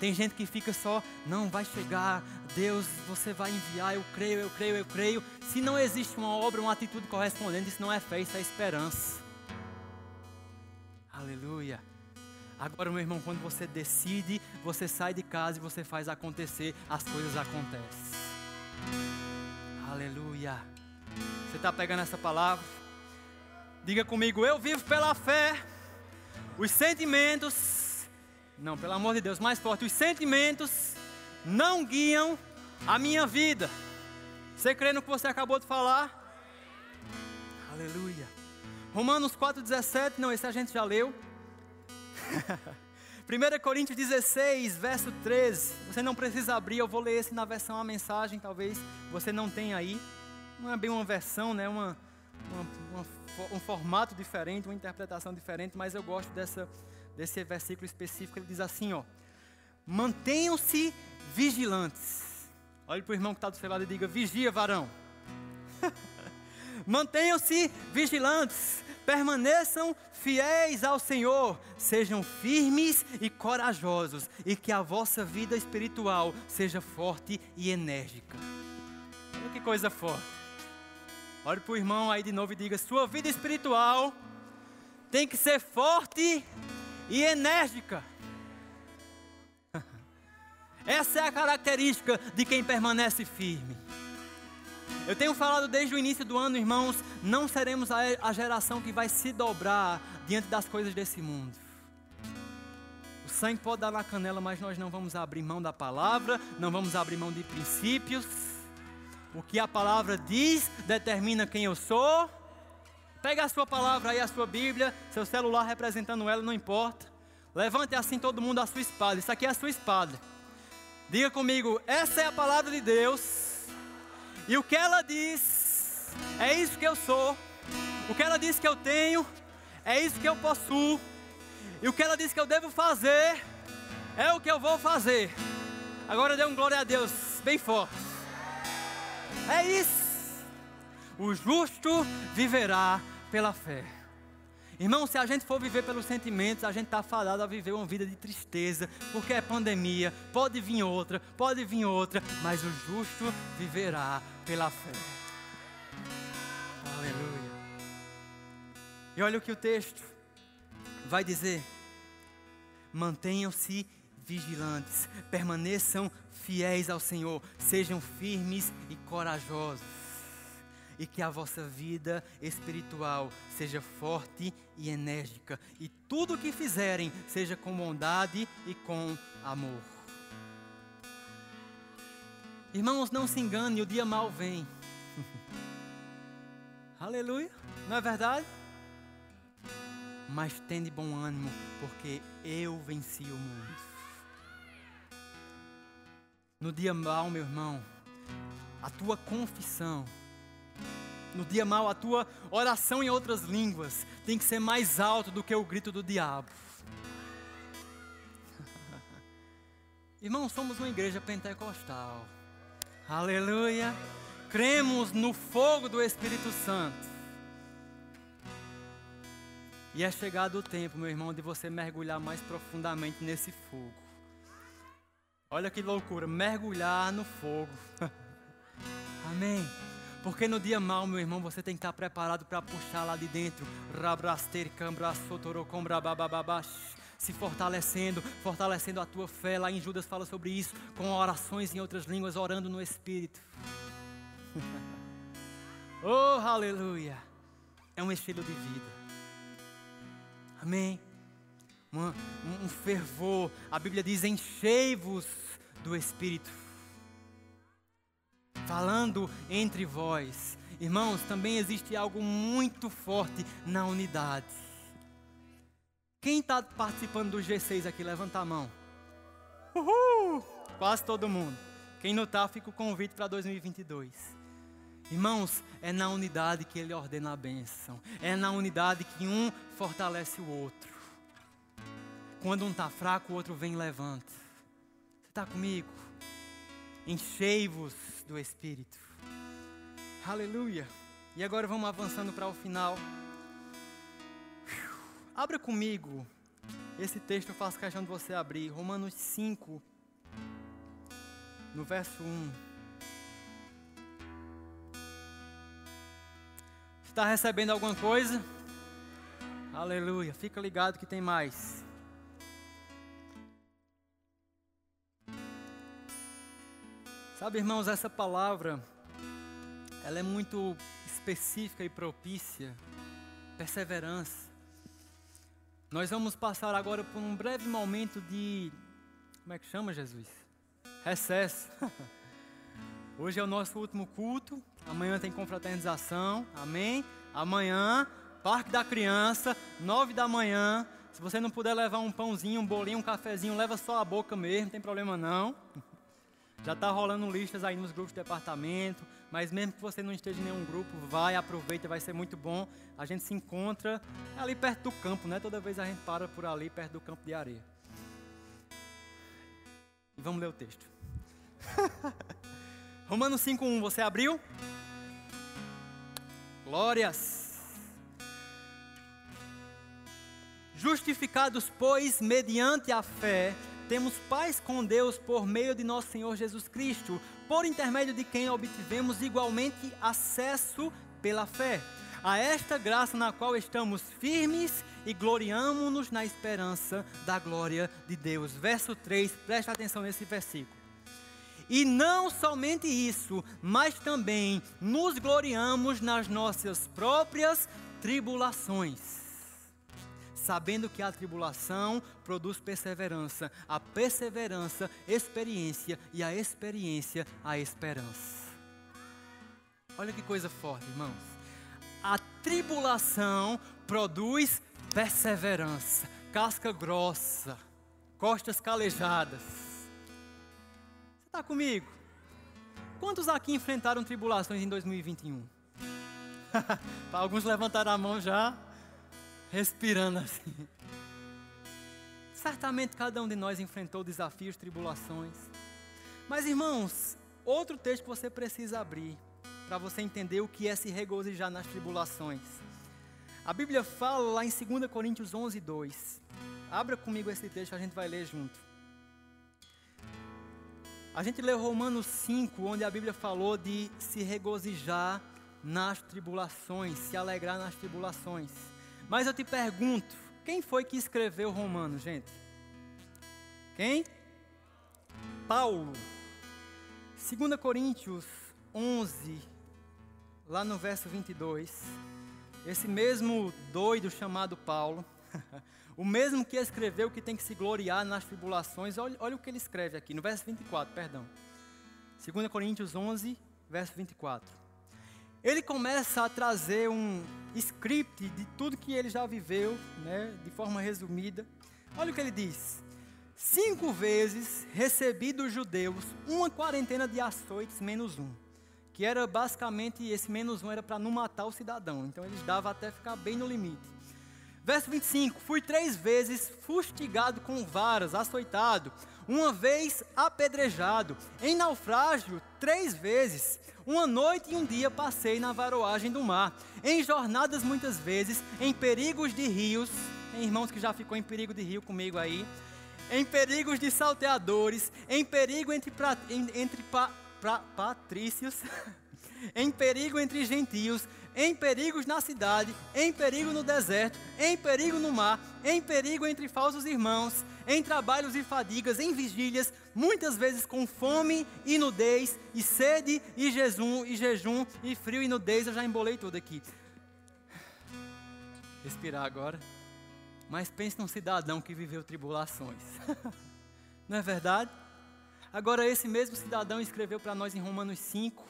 Tem gente que fica só, não vai chegar, Deus, você vai enviar, eu creio, eu creio, eu creio. Se não existe uma obra, uma atitude correspondente, isso não é fé, isso é esperança. Aleluia. Agora, meu irmão, quando você decide, você sai de casa e você faz acontecer, as coisas acontecem. Aleluia. Você está pegando essa palavra? Diga comigo, eu vivo pela fé. Os sentimentos não, pelo amor de Deus, mais forte. Os sentimentos não guiam a minha vida. Você crê no que você acabou de falar? Aleluia. Romanos 4,17, não, esse a gente já leu. 1 Coríntios 16, verso 13. Você não precisa abrir, eu vou ler esse na versão a mensagem, talvez você não tenha aí. Não é bem uma versão, né? Uma, uma, uma, um formato diferente, uma interpretação diferente, mas eu gosto dessa, desse versículo específico, ele diz assim: ó, mantenham-se vigilantes. Olhe para o irmão que está do seu lado e diga: vigia, varão. mantenham-se vigilantes, permaneçam fiéis ao Senhor, sejam firmes e corajosos, e que a vossa vida espiritual seja forte e enérgica. Olha que coisa forte. Olhe para o irmão aí de novo e diga: sua vida espiritual tem que ser forte e enérgica. Essa é a característica de quem permanece firme. Eu tenho falado desde o início do ano, irmãos, não seremos a geração que vai se dobrar diante das coisas desse mundo. O sangue pode dar na canela, mas nós não vamos abrir mão da palavra, não vamos abrir mão de princípios. O que a palavra diz determina quem eu sou Pega a sua palavra aí, a sua Bíblia, seu celular representando ela, não importa. Levante assim todo mundo a sua espada. Isso aqui é a sua espada. Diga comigo, essa é a palavra de Deus. E o que ela diz, é isso que eu sou. O que ela diz que eu tenho, é isso que eu possuo. E o que ela diz que eu devo fazer, é o que eu vou fazer. Agora dê um glória a Deus, bem forte. É isso. O justo viverá pela fé. Irmão, se a gente for viver pelos sentimentos, a gente está fadado a viver uma vida de tristeza, porque é pandemia, pode vir outra, pode vir outra, mas o justo viverá pela fé. Aleluia. E olha o que o texto vai dizer: mantenham-se vigilantes, permaneçam fiéis ao Senhor, sejam firmes e corajosos e que a vossa vida espiritual seja forte e enérgica, e tudo o que fizerem seja com bondade e com amor. Irmãos, não se engane, o dia mal vem. Aleluia, não é verdade? Mas tende bom ânimo, porque eu venci o mundo. No dia mal, meu irmão, a tua confissão No dia mal, a tua oração em outras línguas tem que ser mais alto do que o grito do diabo. Irmão, somos uma igreja pentecostal. Aleluia. Cremos no fogo do Espírito Santo. E é chegado o tempo, meu irmão, de você mergulhar mais profundamente nesse fogo. Olha que loucura, mergulhar no fogo. Amém. Porque no dia mal, meu irmão, você tem que estar preparado para puxar lá de dentro. Se fortalecendo, fortalecendo a tua fé. Lá em Judas fala sobre isso, com orações em outras línguas, orando no Espírito. oh, aleluia! É um estilo de vida. Amém? Um, um fervor. A Bíblia diz: enchei-vos do Espírito. Falando entre vós. Irmãos, também existe algo muito forte na unidade. Quem está participando do G6 aqui, levanta a mão. Uhul! Quase todo mundo. Quem não está, fica o convite para 2022. Irmãos, é na unidade que Ele ordena a bênção. É na unidade que um fortalece o outro. Quando um está fraco, o outro vem e levanta. Você está comigo? Enchei-vos do Espírito. Aleluia. E agora vamos avançando para o final. Abra comigo. Esse texto eu faço questão de você abrir. Romanos 5, no verso 1. Está recebendo alguma coisa? Aleluia. Fica ligado que tem mais. Sabe, irmãos, essa palavra ela é muito específica e propícia. Perseverança. Nós vamos passar agora por um breve momento de como é que chama, Jesus? Recesso. Hoje é o nosso último culto. Amanhã tem confraternização. Amém? Amanhã, Parque da Criança, nove da manhã. Se você não puder levar um pãozinho, um bolinho, um cafezinho, leva só a boca mesmo, não tem problema não. Já está rolando listas aí nos grupos de departamento, mas mesmo que você não esteja em nenhum grupo, vai, aproveita, vai ser muito bom. A gente se encontra ali perto do campo, né? Toda vez a gente para por ali, perto do campo de areia. E vamos ler o texto. Romanos 5:1, você abriu? Glórias. Justificados, pois, mediante a fé, temos paz com Deus por meio de nosso Senhor Jesus Cristo, por intermédio de quem obtivemos igualmente acesso pela fé a esta graça na qual estamos firmes e gloriamo-nos na esperança da glória de Deus. Verso 3, presta atenção nesse versículo. E não somente isso, mas também nos gloriamos nas nossas próprias tribulações. Sabendo que a tribulação produz perseverança, a perseverança, experiência, e a experiência, a esperança. Olha que coisa forte, irmãos. A tribulação produz perseverança, casca grossa, costas calejadas Está comigo? Quantos aqui enfrentaram tribulações em 2021? Alguns levantaram a mão já, respirando assim. Certamente cada um de nós enfrentou desafios, tribulações. Mas irmãos, outro texto que você precisa abrir para você entender o que é se regozijar nas tribulações. A Bíblia fala lá em 2 Coríntios 11, 2. Abra comigo esse texto, a gente vai ler junto. A gente leu Romanos 5, onde a Bíblia falou de se regozijar nas tribulações, se alegrar nas tribulações. Mas eu te pergunto, quem foi que escreveu Romanos, gente? Quem? Paulo. 2 Coríntios 11, lá no verso 22. Esse mesmo doido chamado Paulo, O mesmo que escreveu que tem que se gloriar nas tribulações, olha, olha o que ele escreve aqui, no verso 24, perdão. 2 Coríntios 11, verso 24. Ele começa a trazer um script de tudo que ele já viveu, né, de forma resumida. Olha o que ele diz. Cinco vezes recebi dos judeus uma quarentena de açoites menos um. que era basicamente, esse menos um era para não matar o cidadão, então eles davam até ficar bem no limite. Verso 25: Fui três vezes fustigado com varas, açoitado, uma vez apedrejado, em naufrágio três vezes. Uma noite e um dia passei na varoagem do mar, em jornadas muitas vezes, em perigos de rios. Tem irmãos que já ficou em perigo de rio comigo aí. Em perigos de salteadores, em perigo entre, pra, entre pa, pra, patrícios, em perigo entre gentios, em perigos na cidade, em perigo no deserto, em perigo no mar, em perigo entre falsos irmãos, em trabalhos e fadigas, em vigílias, muitas vezes com fome e nudez, e sede e jejum, e jejum, e frio e nudez, eu já embolei tudo aqui. Respirar agora. Mas pense num cidadão que viveu tribulações. Não é verdade? Agora, esse mesmo cidadão escreveu para nós em Romanos 5: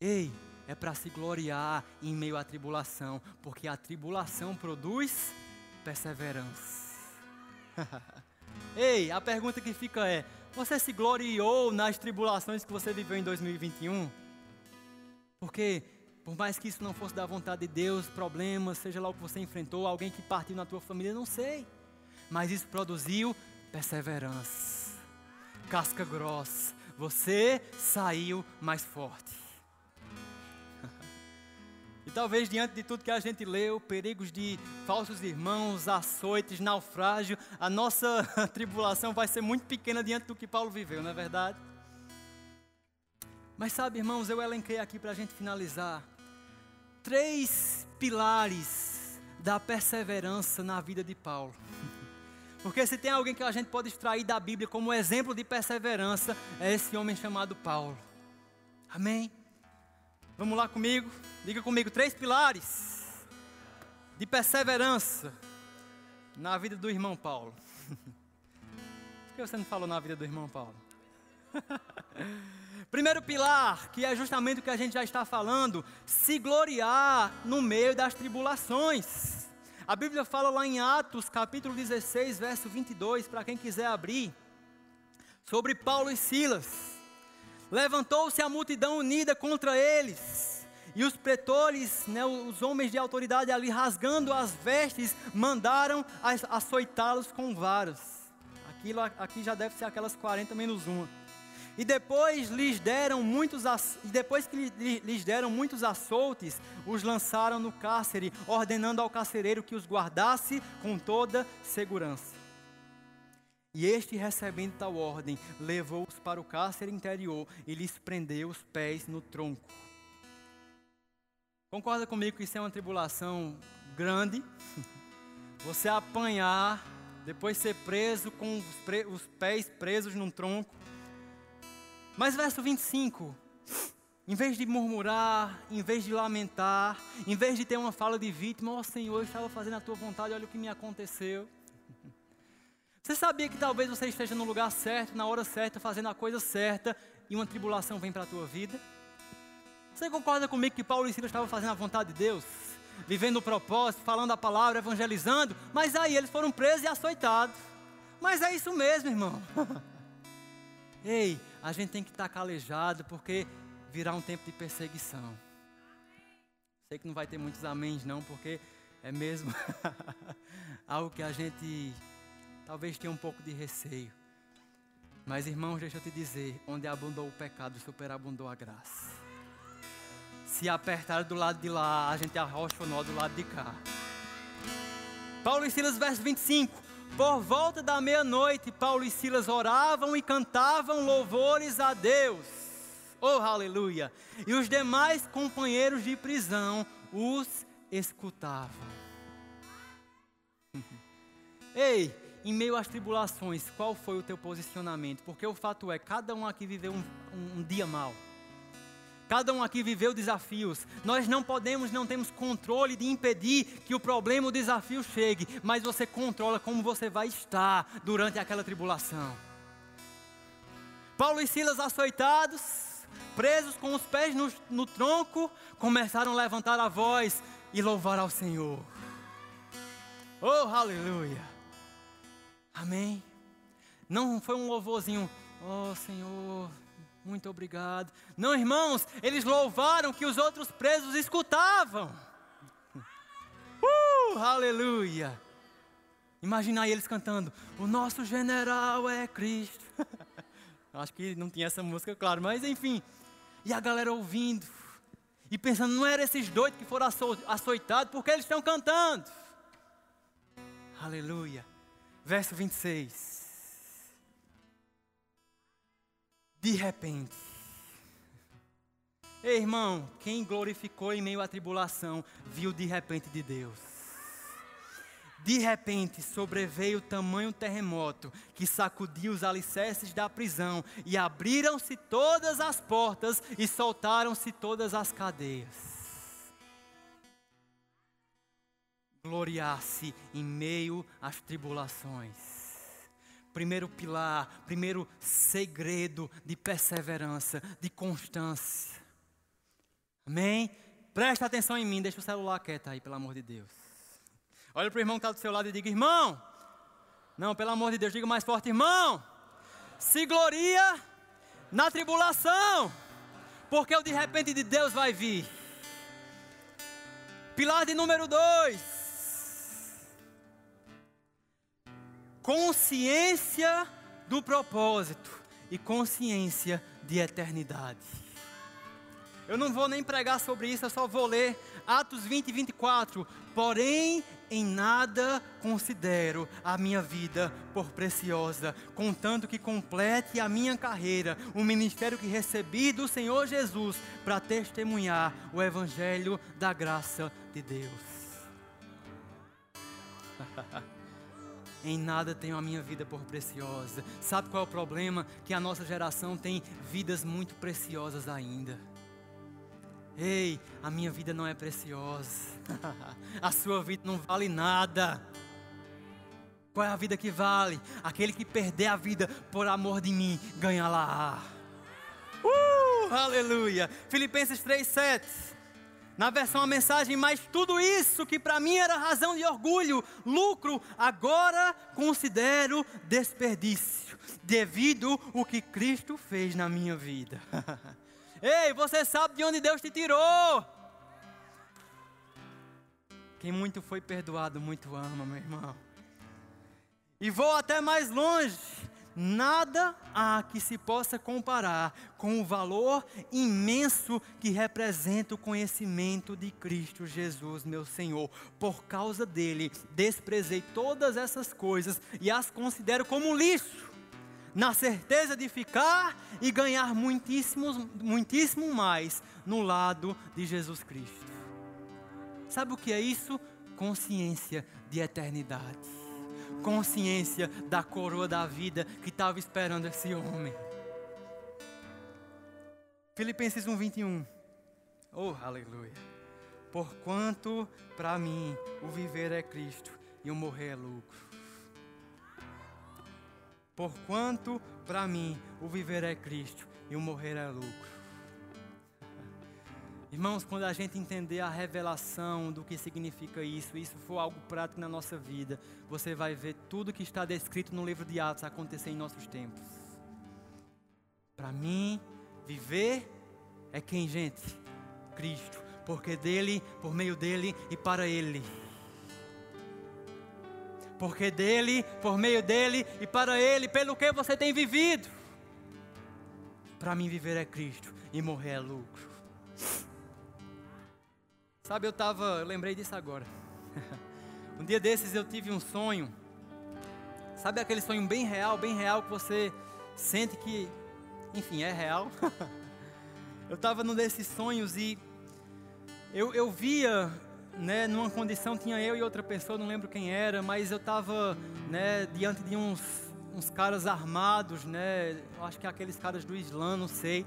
Ei, é para se gloriar em meio à tribulação, porque a tribulação produz perseverança. Ei, a pergunta que fica é: você se gloriou nas tribulações que você viveu em 2021? Porque, por mais que isso não fosse da vontade de Deus, problemas, seja lá o que você enfrentou, alguém que partiu na tua família, não sei. Mas isso produziu perseverança, casca grossa. Você saiu mais forte. Talvez diante de tudo que a gente leu, perigos de falsos irmãos, açoites, naufrágio, a nossa tribulação vai ser muito pequena diante do que Paulo viveu, não é verdade? Mas sabe, irmãos, eu elenquei aqui para a gente finalizar três pilares da perseverança na vida de Paulo. Porque se tem alguém que a gente pode extrair da Bíblia como exemplo de perseverança, é esse homem chamado Paulo. Amém? Vamos lá comigo? Diga comigo, três pilares de perseverança na vida do irmão Paulo. Por que você não falou na vida do irmão Paulo? Primeiro pilar, que é justamente o que a gente já está falando, se gloriar no meio das tribulações. A Bíblia fala lá em Atos, capítulo 16, verso 22, para quem quiser abrir, sobre Paulo e Silas. Levantou-se a multidão unida contra eles. E os pretores, né, os homens de autoridade ali, rasgando as vestes, mandaram açoitá-los com varas. Aquilo aqui já deve ser aquelas 40 menos uma. E depois lhes deram muitos e depois que lhes deram muitos açoutes, os lançaram no cárcere, ordenando ao carcereiro que os guardasse com toda segurança. E este, recebendo tal ordem, levou-os para o cárcere interior e lhes prendeu os pés no tronco. Concorda comigo que isso é uma tribulação grande? Você apanhar, depois ser preso com os, pre os pés presos num tronco. Mas verso 25, em vez de murmurar, em vez de lamentar, em vez de ter uma fala de vítima, ó oh, Senhor, eu estava fazendo a tua vontade, olha o que me aconteceu. Você sabia que talvez você esteja no lugar certo, na hora certa, fazendo a coisa certa e uma tribulação vem para a tua vida? Você concorda comigo que Paulo e Silas estavam fazendo a vontade de Deus? Vivendo o propósito, falando a palavra, evangelizando, mas aí eles foram presos e açoitados. Mas é isso mesmo, irmão. Ei, a gente tem que estar calejado porque virá um tempo de perseguição. Sei que não vai ter muitos améns não, porque é mesmo algo que a gente talvez tenha um pouco de receio. Mas, irmãos, deixa eu te dizer: onde abundou o pecado, superabundou a graça. Se apertar do lado de lá, a gente arrocha o nó do lado de cá. Paulo e Silas, verso 25. Por volta da meia-noite, Paulo e Silas oravam e cantavam louvores a Deus. Oh, aleluia! E os demais companheiros de prisão os escutavam. Ei, em meio às tribulações, qual foi o teu posicionamento? Porque o fato é, cada um aqui viveu um, um, um dia mal. Cada um aqui viveu desafios. Nós não podemos, não temos controle de impedir que o problema, o desafio chegue, mas você controla como você vai estar durante aquela tribulação. Paulo e Silas açoitados, presos com os pés no, no tronco, começaram a levantar a voz e louvar ao Senhor. Oh, aleluia! Amém? Não foi um louvorzinho, oh Senhor, muito obrigado. Não, irmãos, eles louvaram que os outros presos escutavam. Uh, aleluia. Imagina aí eles cantando: O nosso general é Cristo. Acho que não tinha essa música, claro, mas enfim. E a galera ouvindo e pensando: não eram esses doidos que foram açoitados, porque eles estão cantando. Aleluia. Verso 26. De repente. Ei, irmão, quem glorificou em meio à tribulação, viu de repente de Deus. De repente sobreveio tamanho terremoto que sacudiu os alicerces da prisão, e abriram-se todas as portas e soltaram-se todas as cadeias. Gloriar-se em meio às tribulações. Primeiro pilar, primeiro segredo de perseverança, de constância. Amém? Presta atenção em mim, deixa o celular quieto aí, pelo amor de Deus. Olha para o irmão que está do seu lado e diga: irmão, não, pelo amor de Deus, diga mais forte: irmão, se gloria na tribulação, porque o de repente de Deus vai vir. Pilar de número dois: consciência do propósito e consciência de eternidade. Eu não vou nem pregar sobre isso, eu só vou ler Atos 20 e 24. Porém, em nada considero a minha vida por preciosa, contanto que complete a minha carreira, o ministério que recebi do Senhor Jesus para testemunhar o Evangelho da graça de Deus. em nada tenho a minha vida por preciosa. Sabe qual é o problema? Que a nossa geração tem vidas muito preciosas ainda. Ei, a minha vida não é preciosa. a sua vida não vale nada. Qual é a vida que vale? Aquele que perder a vida por amor de mim, ganha lá. Uh, aleluia. Filipenses 3:7. Na versão a mensagem, mas tudo isso que para mim era razão de orgulho, lucro, agora considero desperdício, devido o que Cristo fez na minha vida. Ei, você sabe de onde Deus te tirou. Quem muito foi perdoado, muito ama, meu irmão. E vou até mais longe. Nada há que se possa comparar com o valor imenso que representa o conhecimento de Cristo Jesus, meu Senhor. Por causa dele, desprezei todas essas coisas e as considero como lixo na certeza de ficar e ganhar muitíssimo, muitíssimo mais no lado de Jesus Cristo. Sabe o que é isso? Consciência de eternidade. Consciência da coroa da vida que estava esperando esse homem. Filipenses 1, 21. Oh, aleluia. Porquanto para mim o viver é Cristo e o morrer é lucro. Porquanto para mim o viver é Cristo e o morrer é lucro. Irmãos, quando a gente entender a revelação do que significa isso, isso for algo prático na nossa vida, você vai ver tudo que está descrito no livro de Atos acontecer em nossos tempos. Para mim, viver é quem, gente? Cristo. Porque dele, por meio dele e para ele porque dele, por meio dele e para ele, pelo que você tem vivido. Para mim, viver é Cristo e morrer é lucro. Sabe, eu estava, eu lembrei disso agora. um dia desses eu tive um sonho. Sabe aquele sonho bem real, bem real que você sente que, enfim, é real? eu estava num desses sonhos e eu, eu via né, numa condição, tinha eu e outra pessoa, não lembro quem era, mas eu estava né, diante de uns, uns caras armados, né, acho que aqueles caras do Islã, não sei.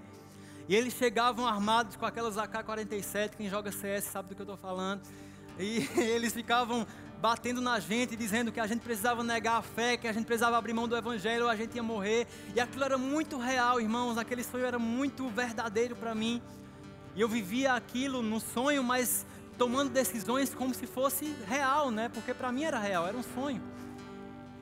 E eles chegavam armados com aquelas AK-47, quem joga CS sabe do que eu estou falando. E eles ficavam batendo na gente, dizendo que a gente precisava negar a fé, que a gente precisava abrir mão do evangelho, ou a gente ia morrer. E aquilo era muito real, irmãos, aquele sonho era muito verdadeiro para mim. E eu vivia aquilo no sonho, mas tomando decisões como se fosse real, né? Porque para mim era real, era um sonho.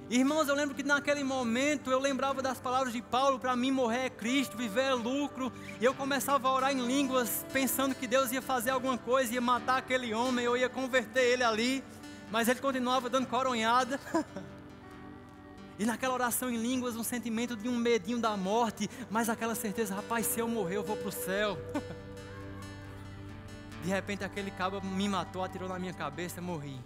Irmãos, eu lembro que naquele momento eu lembrava das palavras de Paulo: para mim morrer é Cristo, viver é lucro. E eu começava a orar em línguas, pensando que Deus ia fazer alguma coisa, ia matar aquele homem, eu ia converter ele ali. Mas ele continuava dando coronhada. E naquela oração em línguas, um sentimento de um medinho da morte, mas aquela certeza, rapaz, se eu morrer, eu vou para o céu. De repente aquele cabo me matou, atirou na minha cabeça, morri.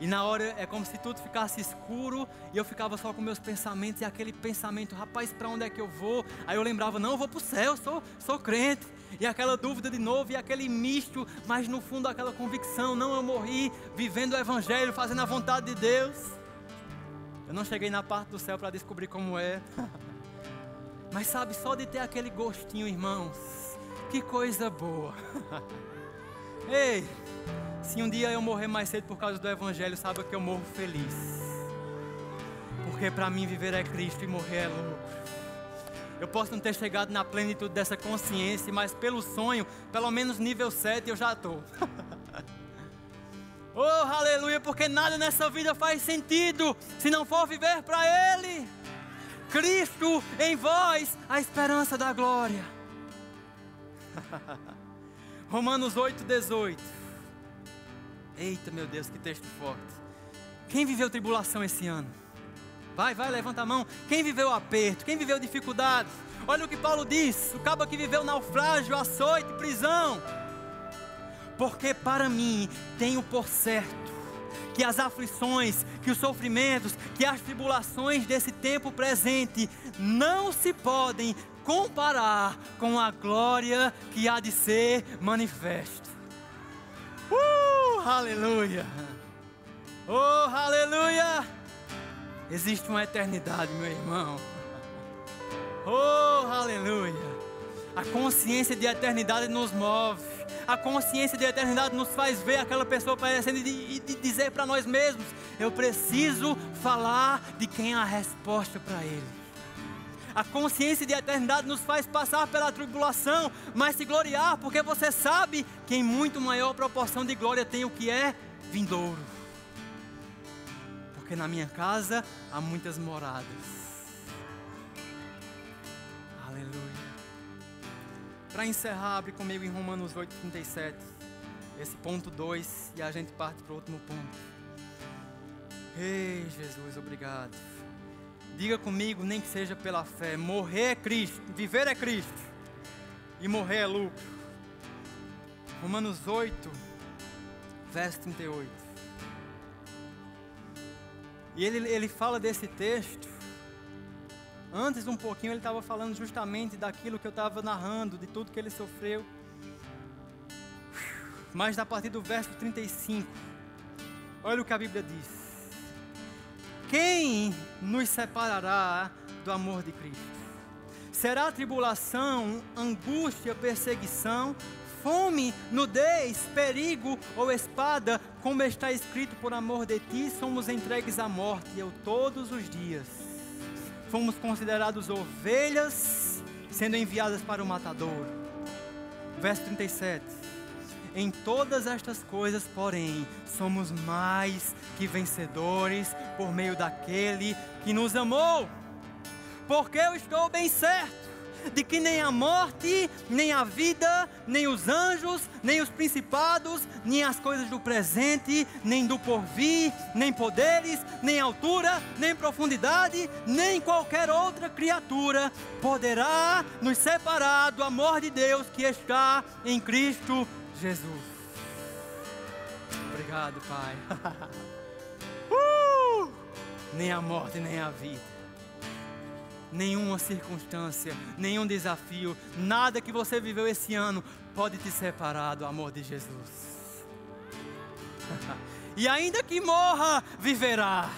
E na hora é como se tudo ficasse escuro e eu ficava só com meus pensamentos e aquele pensamento, rapaz, para onde é que eu vou? Aí eu lembrava, não, eu vou para o céu, sou, sou crente. E aquela dúvida de novo e aquele misto, mas no fundo aquela convicção, não, eu morri vivendo o evangelho, fazendo a vontade de Deus. Eu não cheguei na parte do céu para descobrir como é. Mas sabe, só de ter aquele gostinho, irmãos, que coisa boa. Ei, se um dia eu morrer mais cedo por causa do Evangelho, saiba que eu morro feliz. Porque para mim viver é Cristo e morrer é lucro. Eu posso não ter chegado na plenitude dessa consciência, mas pelo sonho, pelo menos nível 7 eu já estou. oh, aleluia, porque nada nessa vida faz sentido se não for viver para Ele. Cristo em vós, a esperança da glória. Romanos 8, 18. Eita, meu Deus, que texto forte. Quem viveu tribulação esse ano? Vai, vai, levanta a mão. Quem viveu aperto? Quem viveu dificuldades? Olha o que Paulo diz: o cabo que viveu naufrágio, açoite, prisão. Porque para mim tenho por certo que as aflições, que os sofrimentos, que as tribulações desse tempo presente não se podem comparar com a glória que há de ser manifesta. Uh, aleluia. Oh, aleluia. Existe uma eternidade, meu irmão. Oh, aleluia. A consciência de eternidade nos move. A consciência de eternidade nos faz ver aquela pessoa parecendo e dizer para nós mesmos: eu preciso falar de quem é a resposta para ele. A consciência de eternidade nos faz passar pela tribulação, mas se gloriar, porque você sabe que em muito maior proporção de glória tem o que é vindouro. Porque na minha casa há muitas moradas. Aleluia. Para encerrar, abre comigo em Romanos 8,37. Esse ponto 2 e a gente parte para o último ponto. Ei, Jesus, obrigado. Diga comigo, nem que seja pela fé: morrer é Cristo, viver é Cristo, e morrer é lucro. Romanos 8, verso 38. E ele, ele fala desse texto. Antes, um pouquinho, ele estava falando justamente daquilo que eu estava narrando, de tudo que ele sofreu. Mas a partir do verso 35, olha o que a Bíblia diz. Quem nos separará do amor de Cristo? Será tribulação, angústia, perseguição, fome, nudez, perigo ou espada, como está escrito por amor de ti, somos entregues à morte eu todos os dias. Fomos considerados ovelhas, sendo enviadas para o matador. Verso 37. Em todas estas coisas, porém, somos mais que vencedores por meio daquele que nos amou. Porque eu estou bem certo de que nem a morte, nem a vida, nem os anjos, nem os principados, nem as coisas do presente, nem do porvir, nem poderes, nem altura, nem profundidade, nem qualquer outra criatura poderá nos separar do amor de Deus que está em Cristo Jesus. Obrigado, Pai. uh! Nem a morte, nem a vida. Nenhuma circunstância, nenhum desafio, nada que você viveu esse ano pode te separar do amor de Jesus. e ainda que morra, viverá.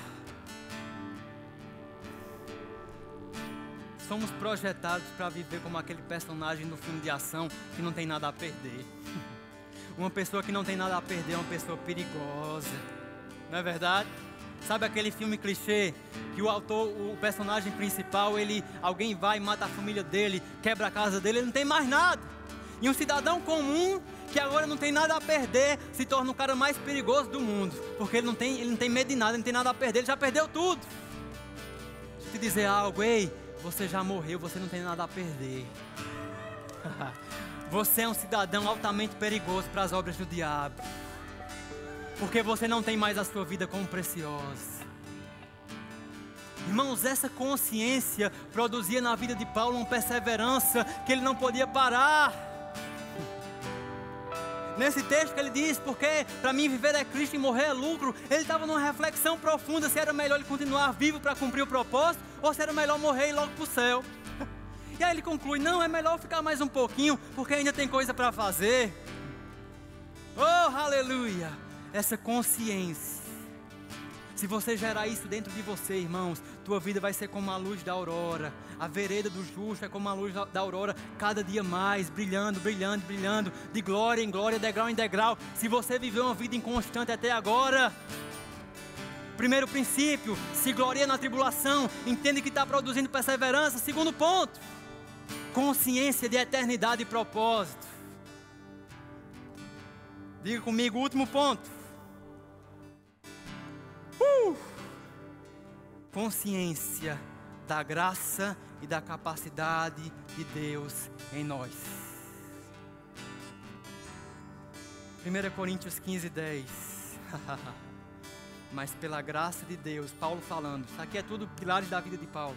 Somos projetados para viver como aquele personagem no filme de ação que não tem nada a perder. Uma pessoa que não tem nada a perder é uma pessoa perigosa. Não é verdade? Sabe aquele filme clichê que o autor, o personagem principal, ele alguém vai e mata a família dele, quebra a casa dele, ele não tem mais nada. E um cidadão comum que agora não tem nada a perder, se torna o cara mais perigoso do mundo, porque ele não tem, ele não tem medo de nada, ele não tem nada a perder, ele já perdeu tudo. Deixa eu te dizer algo, ei, você já morreu, você não tem nada a perder. Você é um cidadão altamente perigoso para as obras do diabo. Porque você não tem mais a sua vida como preciosa. Irmãos, essa consciência produzia na vida de Paulo uma perseverança que ele não podia parar. Nesse texto que ele diz, porque para mim viver é Cristo e morrer é lucro, ele estava numa reflexão profunda se era melhor ele continuar vivo para cumprir o propósito ou se era melhor morrer e ir logo para o céu. E aí ele conclui: não, é melhor ficar mais um pouquinho, porque ainda tem coisa para fazer. Oh, aleluia! Essa consciência. Se você gerar isso dentro de você, irmãos, tua vida vai ser como a luz da aurora. A vereda do justo é como a luz da aurora, cada dia mais, brilhando, brilhando, brilhando, de glória em glória, degrau em degrau. Se você viveu uma vida inconstante até agora, Primeiro princípio, se gloria na tribulação, entende que está produzindo perseverança. Segundo ponto, consciência de eternidade e propósito. Diga comigo, último ponto. Uh! Consciência da graça e da capacidade de Deus em nós. 1 Coríntios 15, 10. Mas pela graça de Deus, Paulo falando, isso aqui é tudo pilares da vida de Paulo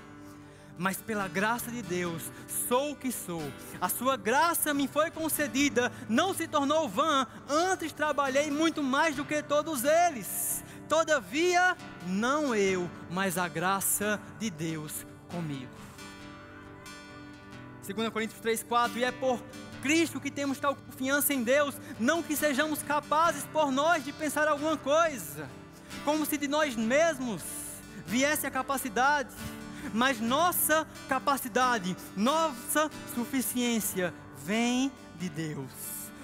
mas pela graça de Deus sou o que sou. A sua graça me foi concedida, não se tornou vã, antes trabalhei muito mais do que todos eles. Todavia, não eu, mas a graça de Deus comigo. 2 Coríntios 3,4 E é por Cristo que temos tal confiança em Deus, não que sejamos capazes por nós de pensar alguma coisa, como se de nós mesmos viesse a capacidade mas nossa capacidade, nossa suficiência vem de Deus,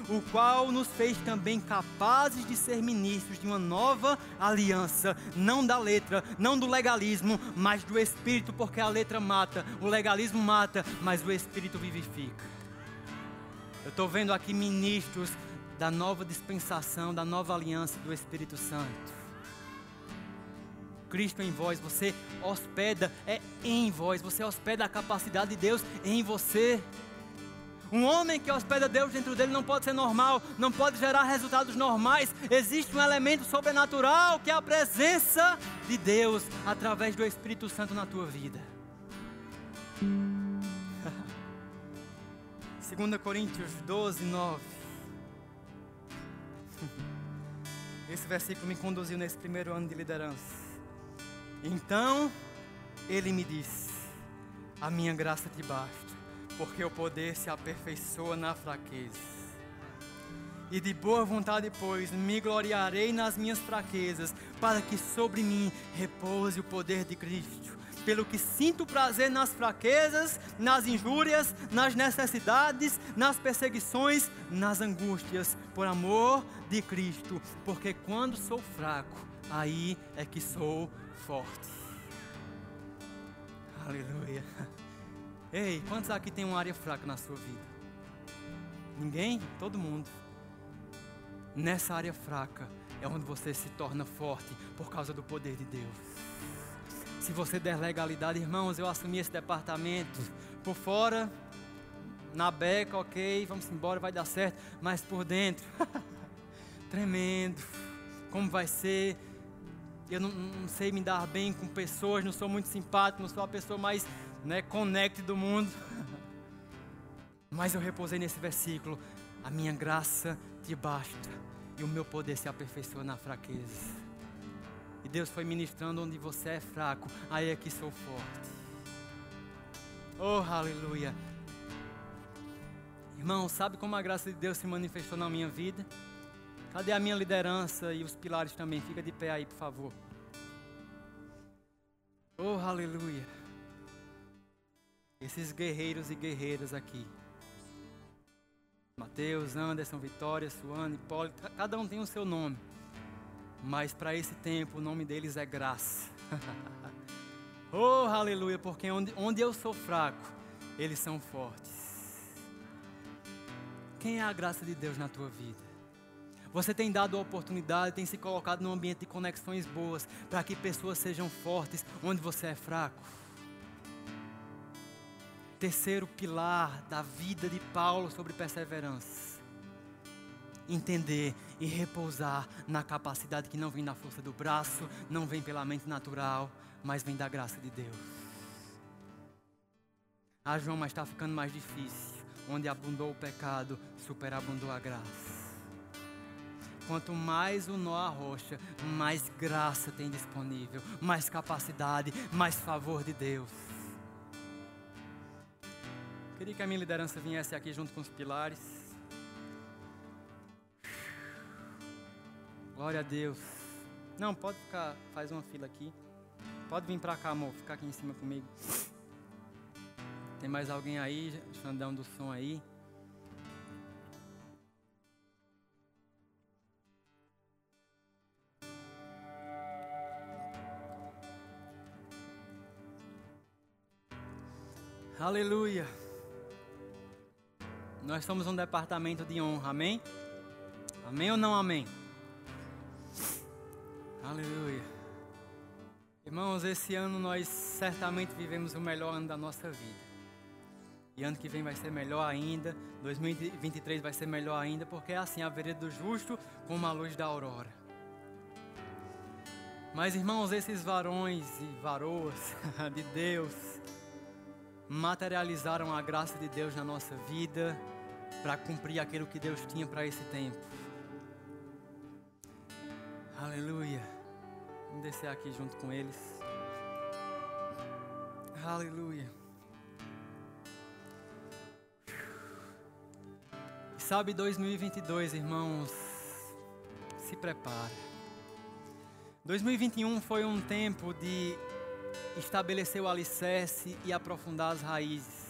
o qual nos fez também capazes de ser ministros de uma nova aliança, não da letra, não do legalismo, mas do Espírito, porque a letra mata, o legalismo mata, mas o Espírito vivifica. Eu estou vendo aqui ministros da nova dispensação, da nova aliança do Espírito Santo Cristo em vós, você hospeda, é em vós, você hospeda a capacidade de Deus em você. Um homem que hospeda Deus dentro dele não pode ser normal, não pode gerar resultados normais. Existe um elemento sobrenatural que é a presença de Deus através do Espírito Santo na tua vida. 2 Coríntios 12, 9. Esse versículo me conduziu nesse primeiro ano de liderança. Então ele me disse: A minha graça te basta, porque o poder se aperfeiçoa na fraqueza. E de boa vontade, pois, me gloriarei nas minhas fraquezas, para que sobre mim repouse o poder de Cristo. Pelo que sinto prazer nas fraquezas, nas injúrias, nas necessidades, nas perseguições, nas angústias, por amor de Cristo. Porque quando sou fraco, aí é que sou forte. Aleluia. Ei, quantos aqui tem uma área fraca na sua vida? Ninguém? Todo mundo. Nessa área fraca é onde você se torna forte por causa do poder de Deus. Se você der legalidade, irmãos, eu assumi esse departamento por fora, na beca, ok, vamos embora, vai dar certo, mas por dentro, tremendo. Como vai ser? Eu não, não, sei me dar bem com pessoas, não sou muito simpático, não sou a pessoa mais né, connect do mundo. Mas eu repousei nesse versículo: a minha graça te basta e o meu poder se aperfeiçoa na fraqueza. E Deus foi ministrando onde você é fraco, aí é que sou forte. Oh, aleluia. Irmão, sabe como a graça de Deus se manifestou na minha vida? Cadê a minha liderança e os pilares também? Fica de pé aí, por favor. Oh, aleluia. Esses guerreiros e guerreiras aqui. Mateus, Anderson, Vitória, Suane, Paulo, cada um tem o seu nome. Mas para esse tempo o nome deles é graça. oh, aleluia, porque onde, onde eu sou fraco, eles são fortes. Quem é a graça de Deus na tua vida? Você tem dado a oportunidade, tem se colocado num ambiente de conexões boas para que pessoas sejam fortes onde você é fraco. Terceiro pilar da vida de Paulo sobre perseverança. Entender e repousar na capacidade que não vem da força do braço, não vem pela mente natural, mas vem da graça de Deus. Ah, João, mas está ficando mais difícil. Onde abundou o pecado, superabundou a graça. Quanto mais o nó arrocha, mais graça tem disponível, mais capacidade, mais favor de Deus. Queria que a minha liderança viesse aqui junto com os pilares. Glória a Deus. Não, pode ficar, faz uma fila aqui. Pode vir para cá, amor, ficar aqui em cima comigo. Tem mais alguém aí, Xandão do som aí? Aleluia. Nós somos um departamento de honra, amém? Amém ou não amém? Aleluia. Irmãos, esse ano nós certamente vivemos o melhor ano da nossa vida. E ano que vem vai ser melhor ainda, 2023 vai ser melhor ainda, porque é assim a vereda do justo como a luz da aurora. Mas irmãos, esses varões e varoas de Deus, materializaram a graça de Deus na nossa vida para cumprir aquilo que Deus tinha para esse tempo. Aleluia. Vamos descer aqui junto com eles. Aleluia. Sabe 2022, irmãos, se prepare. 2021 foi um tempo de estabelecer o alicerce e aprofundar as raízes.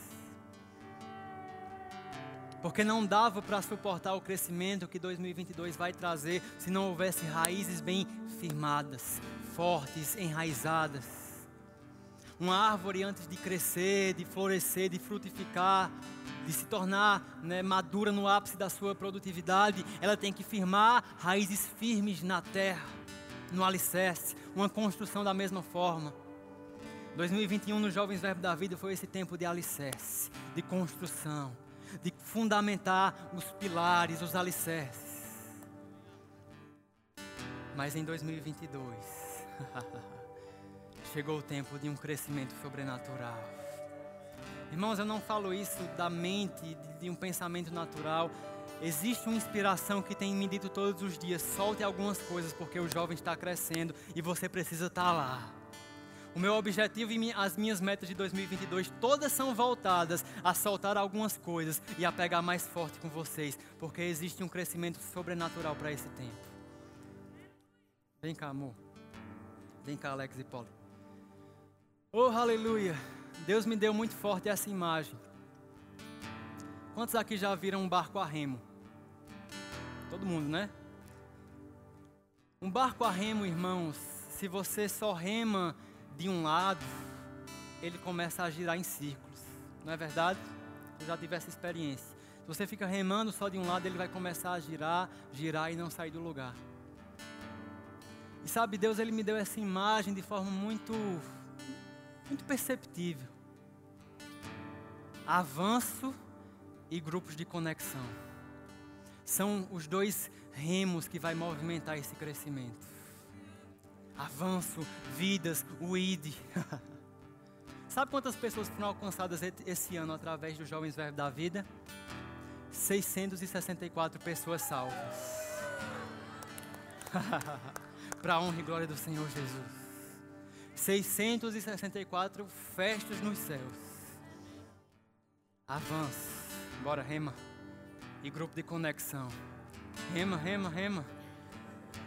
Porque não dava para suportar o crescimento que 2022 vai trazer se não houvesse raízes bem firmadas, fortes, enraizadas. Uma árvore antes de crescer, de florescer, de frutificar, de se tornar né, madura no ápice da sua produtividade, ela tem que firmar raízes firmes na terra, no alicerce, uma construção da mesma forma. 2021 nos Jovens Verbo da Vida foi esse tempo de alicerce, de construção, de fundamentar os pilares, os alicerces. Mas em 2022, chegou o tempo de um crescimento sobrenatural. Irmãos, eu não falo isso da mente, de um pensamento natural. Existe uma inspiração que tem me dito todos os dias: solte algumas coisas, porque o jovem está crescendo e você precisa estar lá. O meu objetivo e as minhas metas de 2022 todas são voltadas a soltar algumas coisas e a pegar mais forte com vocês, porque existe um crescimento sobrenatural para esse tempo. Vem cá, amor. Vem cá, Alex e Paulo. Oh, aleluia. Deus me deu muito forte essa imagem. Quantos aqui já viram um barco a remo? Todo mundo, né? Um barco a remo, irmãos, se você só rema de um lado, ele começa a girar em círculos. Não é verdade? Eu já tive essa experiência. Se você fica remando só de um lado, ele vai começar a girar, girar e não sair do lugar. E sabe, Deus ele me deu essa imagem de forma muito muito perceptível. Avanço e grupos de conexão. São os dois remos que vai movimentar esse crescimento avanço, vidas, o ID. Sabe quantas pessoas foram alcançadas esse ano através dos Jovens Verbos da Vida? 664 pessoas salvas. Para a honra e glória do Senhor Jesus. 664 festas nos céus. Avanço. Bora, rema. E grupo de conexão. Rema, rema, rema.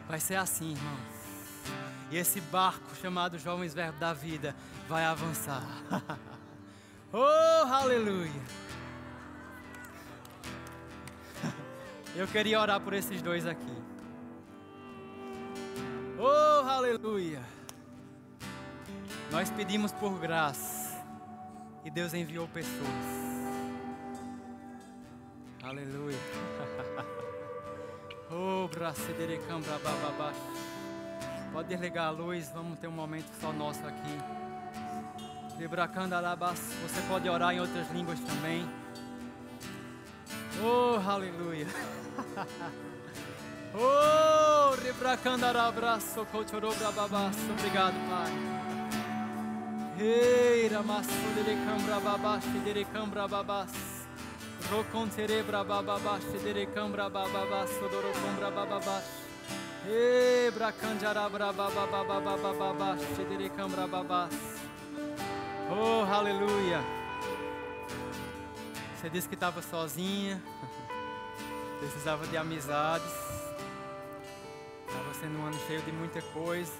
Vai ser assim, irmãos. E esse barco chamado Jovens Verbo da Vida vai avançar. oh, aleluia! Eu queria orar por esses dois aqui. Oh, aleluia! Nós pedimos por graça e Deus enviou pessoas. Aleluia. Oh, bracederecam brabababá. Pode desligar a luz, vamos ter um momento só nosso aqui. Libracandalabas. Você pode orar em outras línguas também. Oh, aleluia. Oh, rebracandarabraço, cochorobrababas. Obrigado, Pai. Ei, ramasso derecambrababas, derecambrababas. Rocontere brabababas, derecambrababas, sodorocambrababas. Oh, aleluia. Você disse que estava sozinha, precisava de amizades. Estava sendo um ano cheio de muita coisa.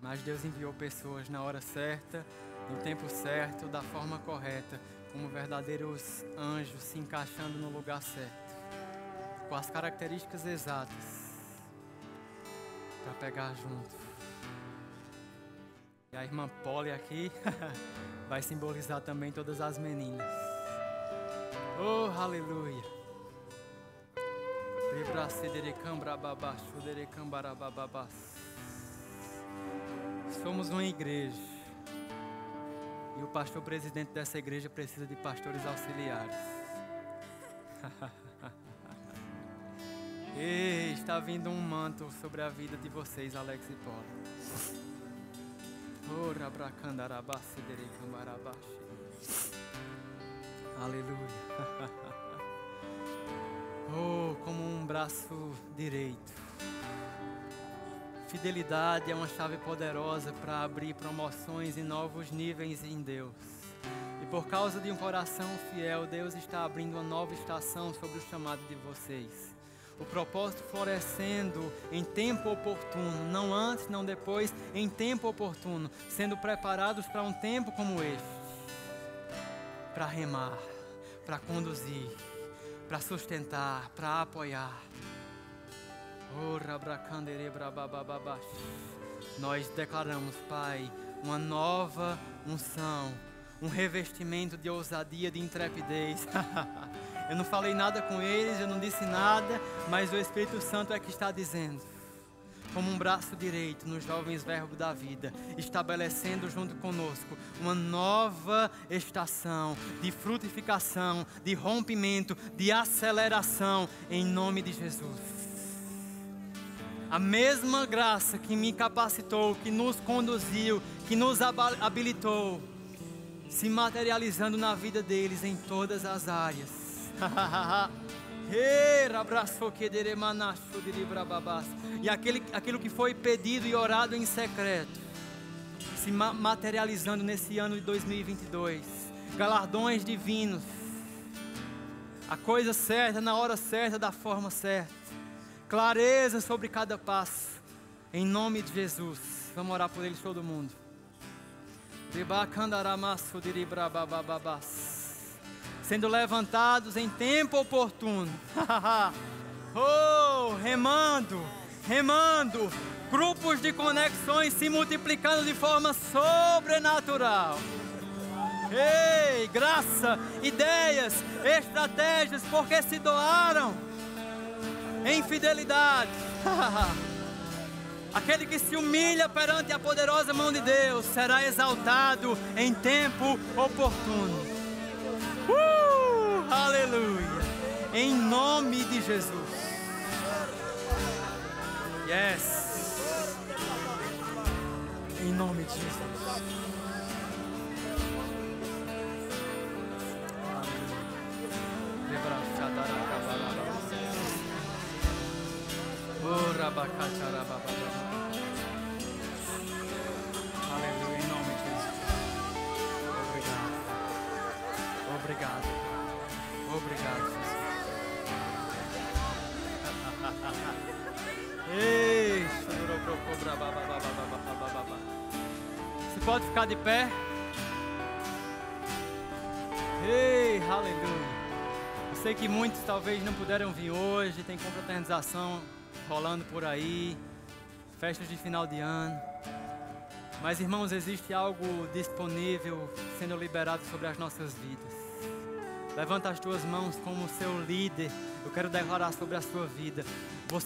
Mas Deus enviou pessoas na hora certa, no tempo certo, da forma correta, como verdadeiros anjos se encaixando no lugar certo, com as características exatas para pegar junto. E a irmã Polly aqui vai simbolizar também todas as meninas. Oh, aleluia! Somos uma igreja. E o pastor presidente dessa igreja precisa de pastores auxiliares. Ei, está vindo um manto sobre a vida de vocês, Alex e Paulo. Aleluia. Oh, como um braço direito. Fidelidade é uma chave poderosa para abrir promoções e novos níveis em Deus. E por causa de um coração fiel, Deus está abrindo uma nova estação sobre o chamado de vocês. O propósito florescendo em tempo oportuno, não antes, não depois, em tempo oportuno, sendo preparados para um tempo como este para remar, para conduzir para sustentar, para apoiar. Nós declaramos, Pai, uma nova unção, um revestimento de ousadia, de intrepidez. eu não falei nada com eles, eu não disse nada, mas o Espírito Santo é que está dizendo como um braço direito nos jovens verbos da vida, estabelecendo junto conosco uma nova estação de frutificação, de rompimento, de aceleração, em nome de Jesus. A mesma graça que me capacitou, que nos conduziu, que nos habilitou, se materializando na vida deles em todas as áreas. E aquele, aquilo que foi pedido e orado em secreto, se materializando nesse ano de 2022. Galardões divinos. A coisa certa, na hora certa, da forma certa. Clareza sobre cada passo. Em nome de Jesus. Vamos orar por eles todo mundo. Ribacandaramasso diribrababababas sendo levantados em tempo oportuno. oh, remando, remando, grupos de conexões se multiplicando de forma sobrenatural. Ei, graça, ideias, estratégias, porque se doaram em fidelidade. Aquele que se humilha perante a poderosa mão de Deus será exaltado em tempo oportuno. Uh, aleluia. Em nome de Jesus. Yes. Em nome de Jesus. Aleluia, Obrigado. Obrigado, Jesus. Ei, Você pode ficar de pé? Ei, aleluia. Eu sei que muitos talvez não puderam vir hoje, tem confraternização rolando por aí, festas de final de ano. Mas irmãos, existe algo disponível sendo liberado sobre as nossas vidas. Levanta as tuas mãos como seu líder. Eu quero declarar sobre a sua vida. Você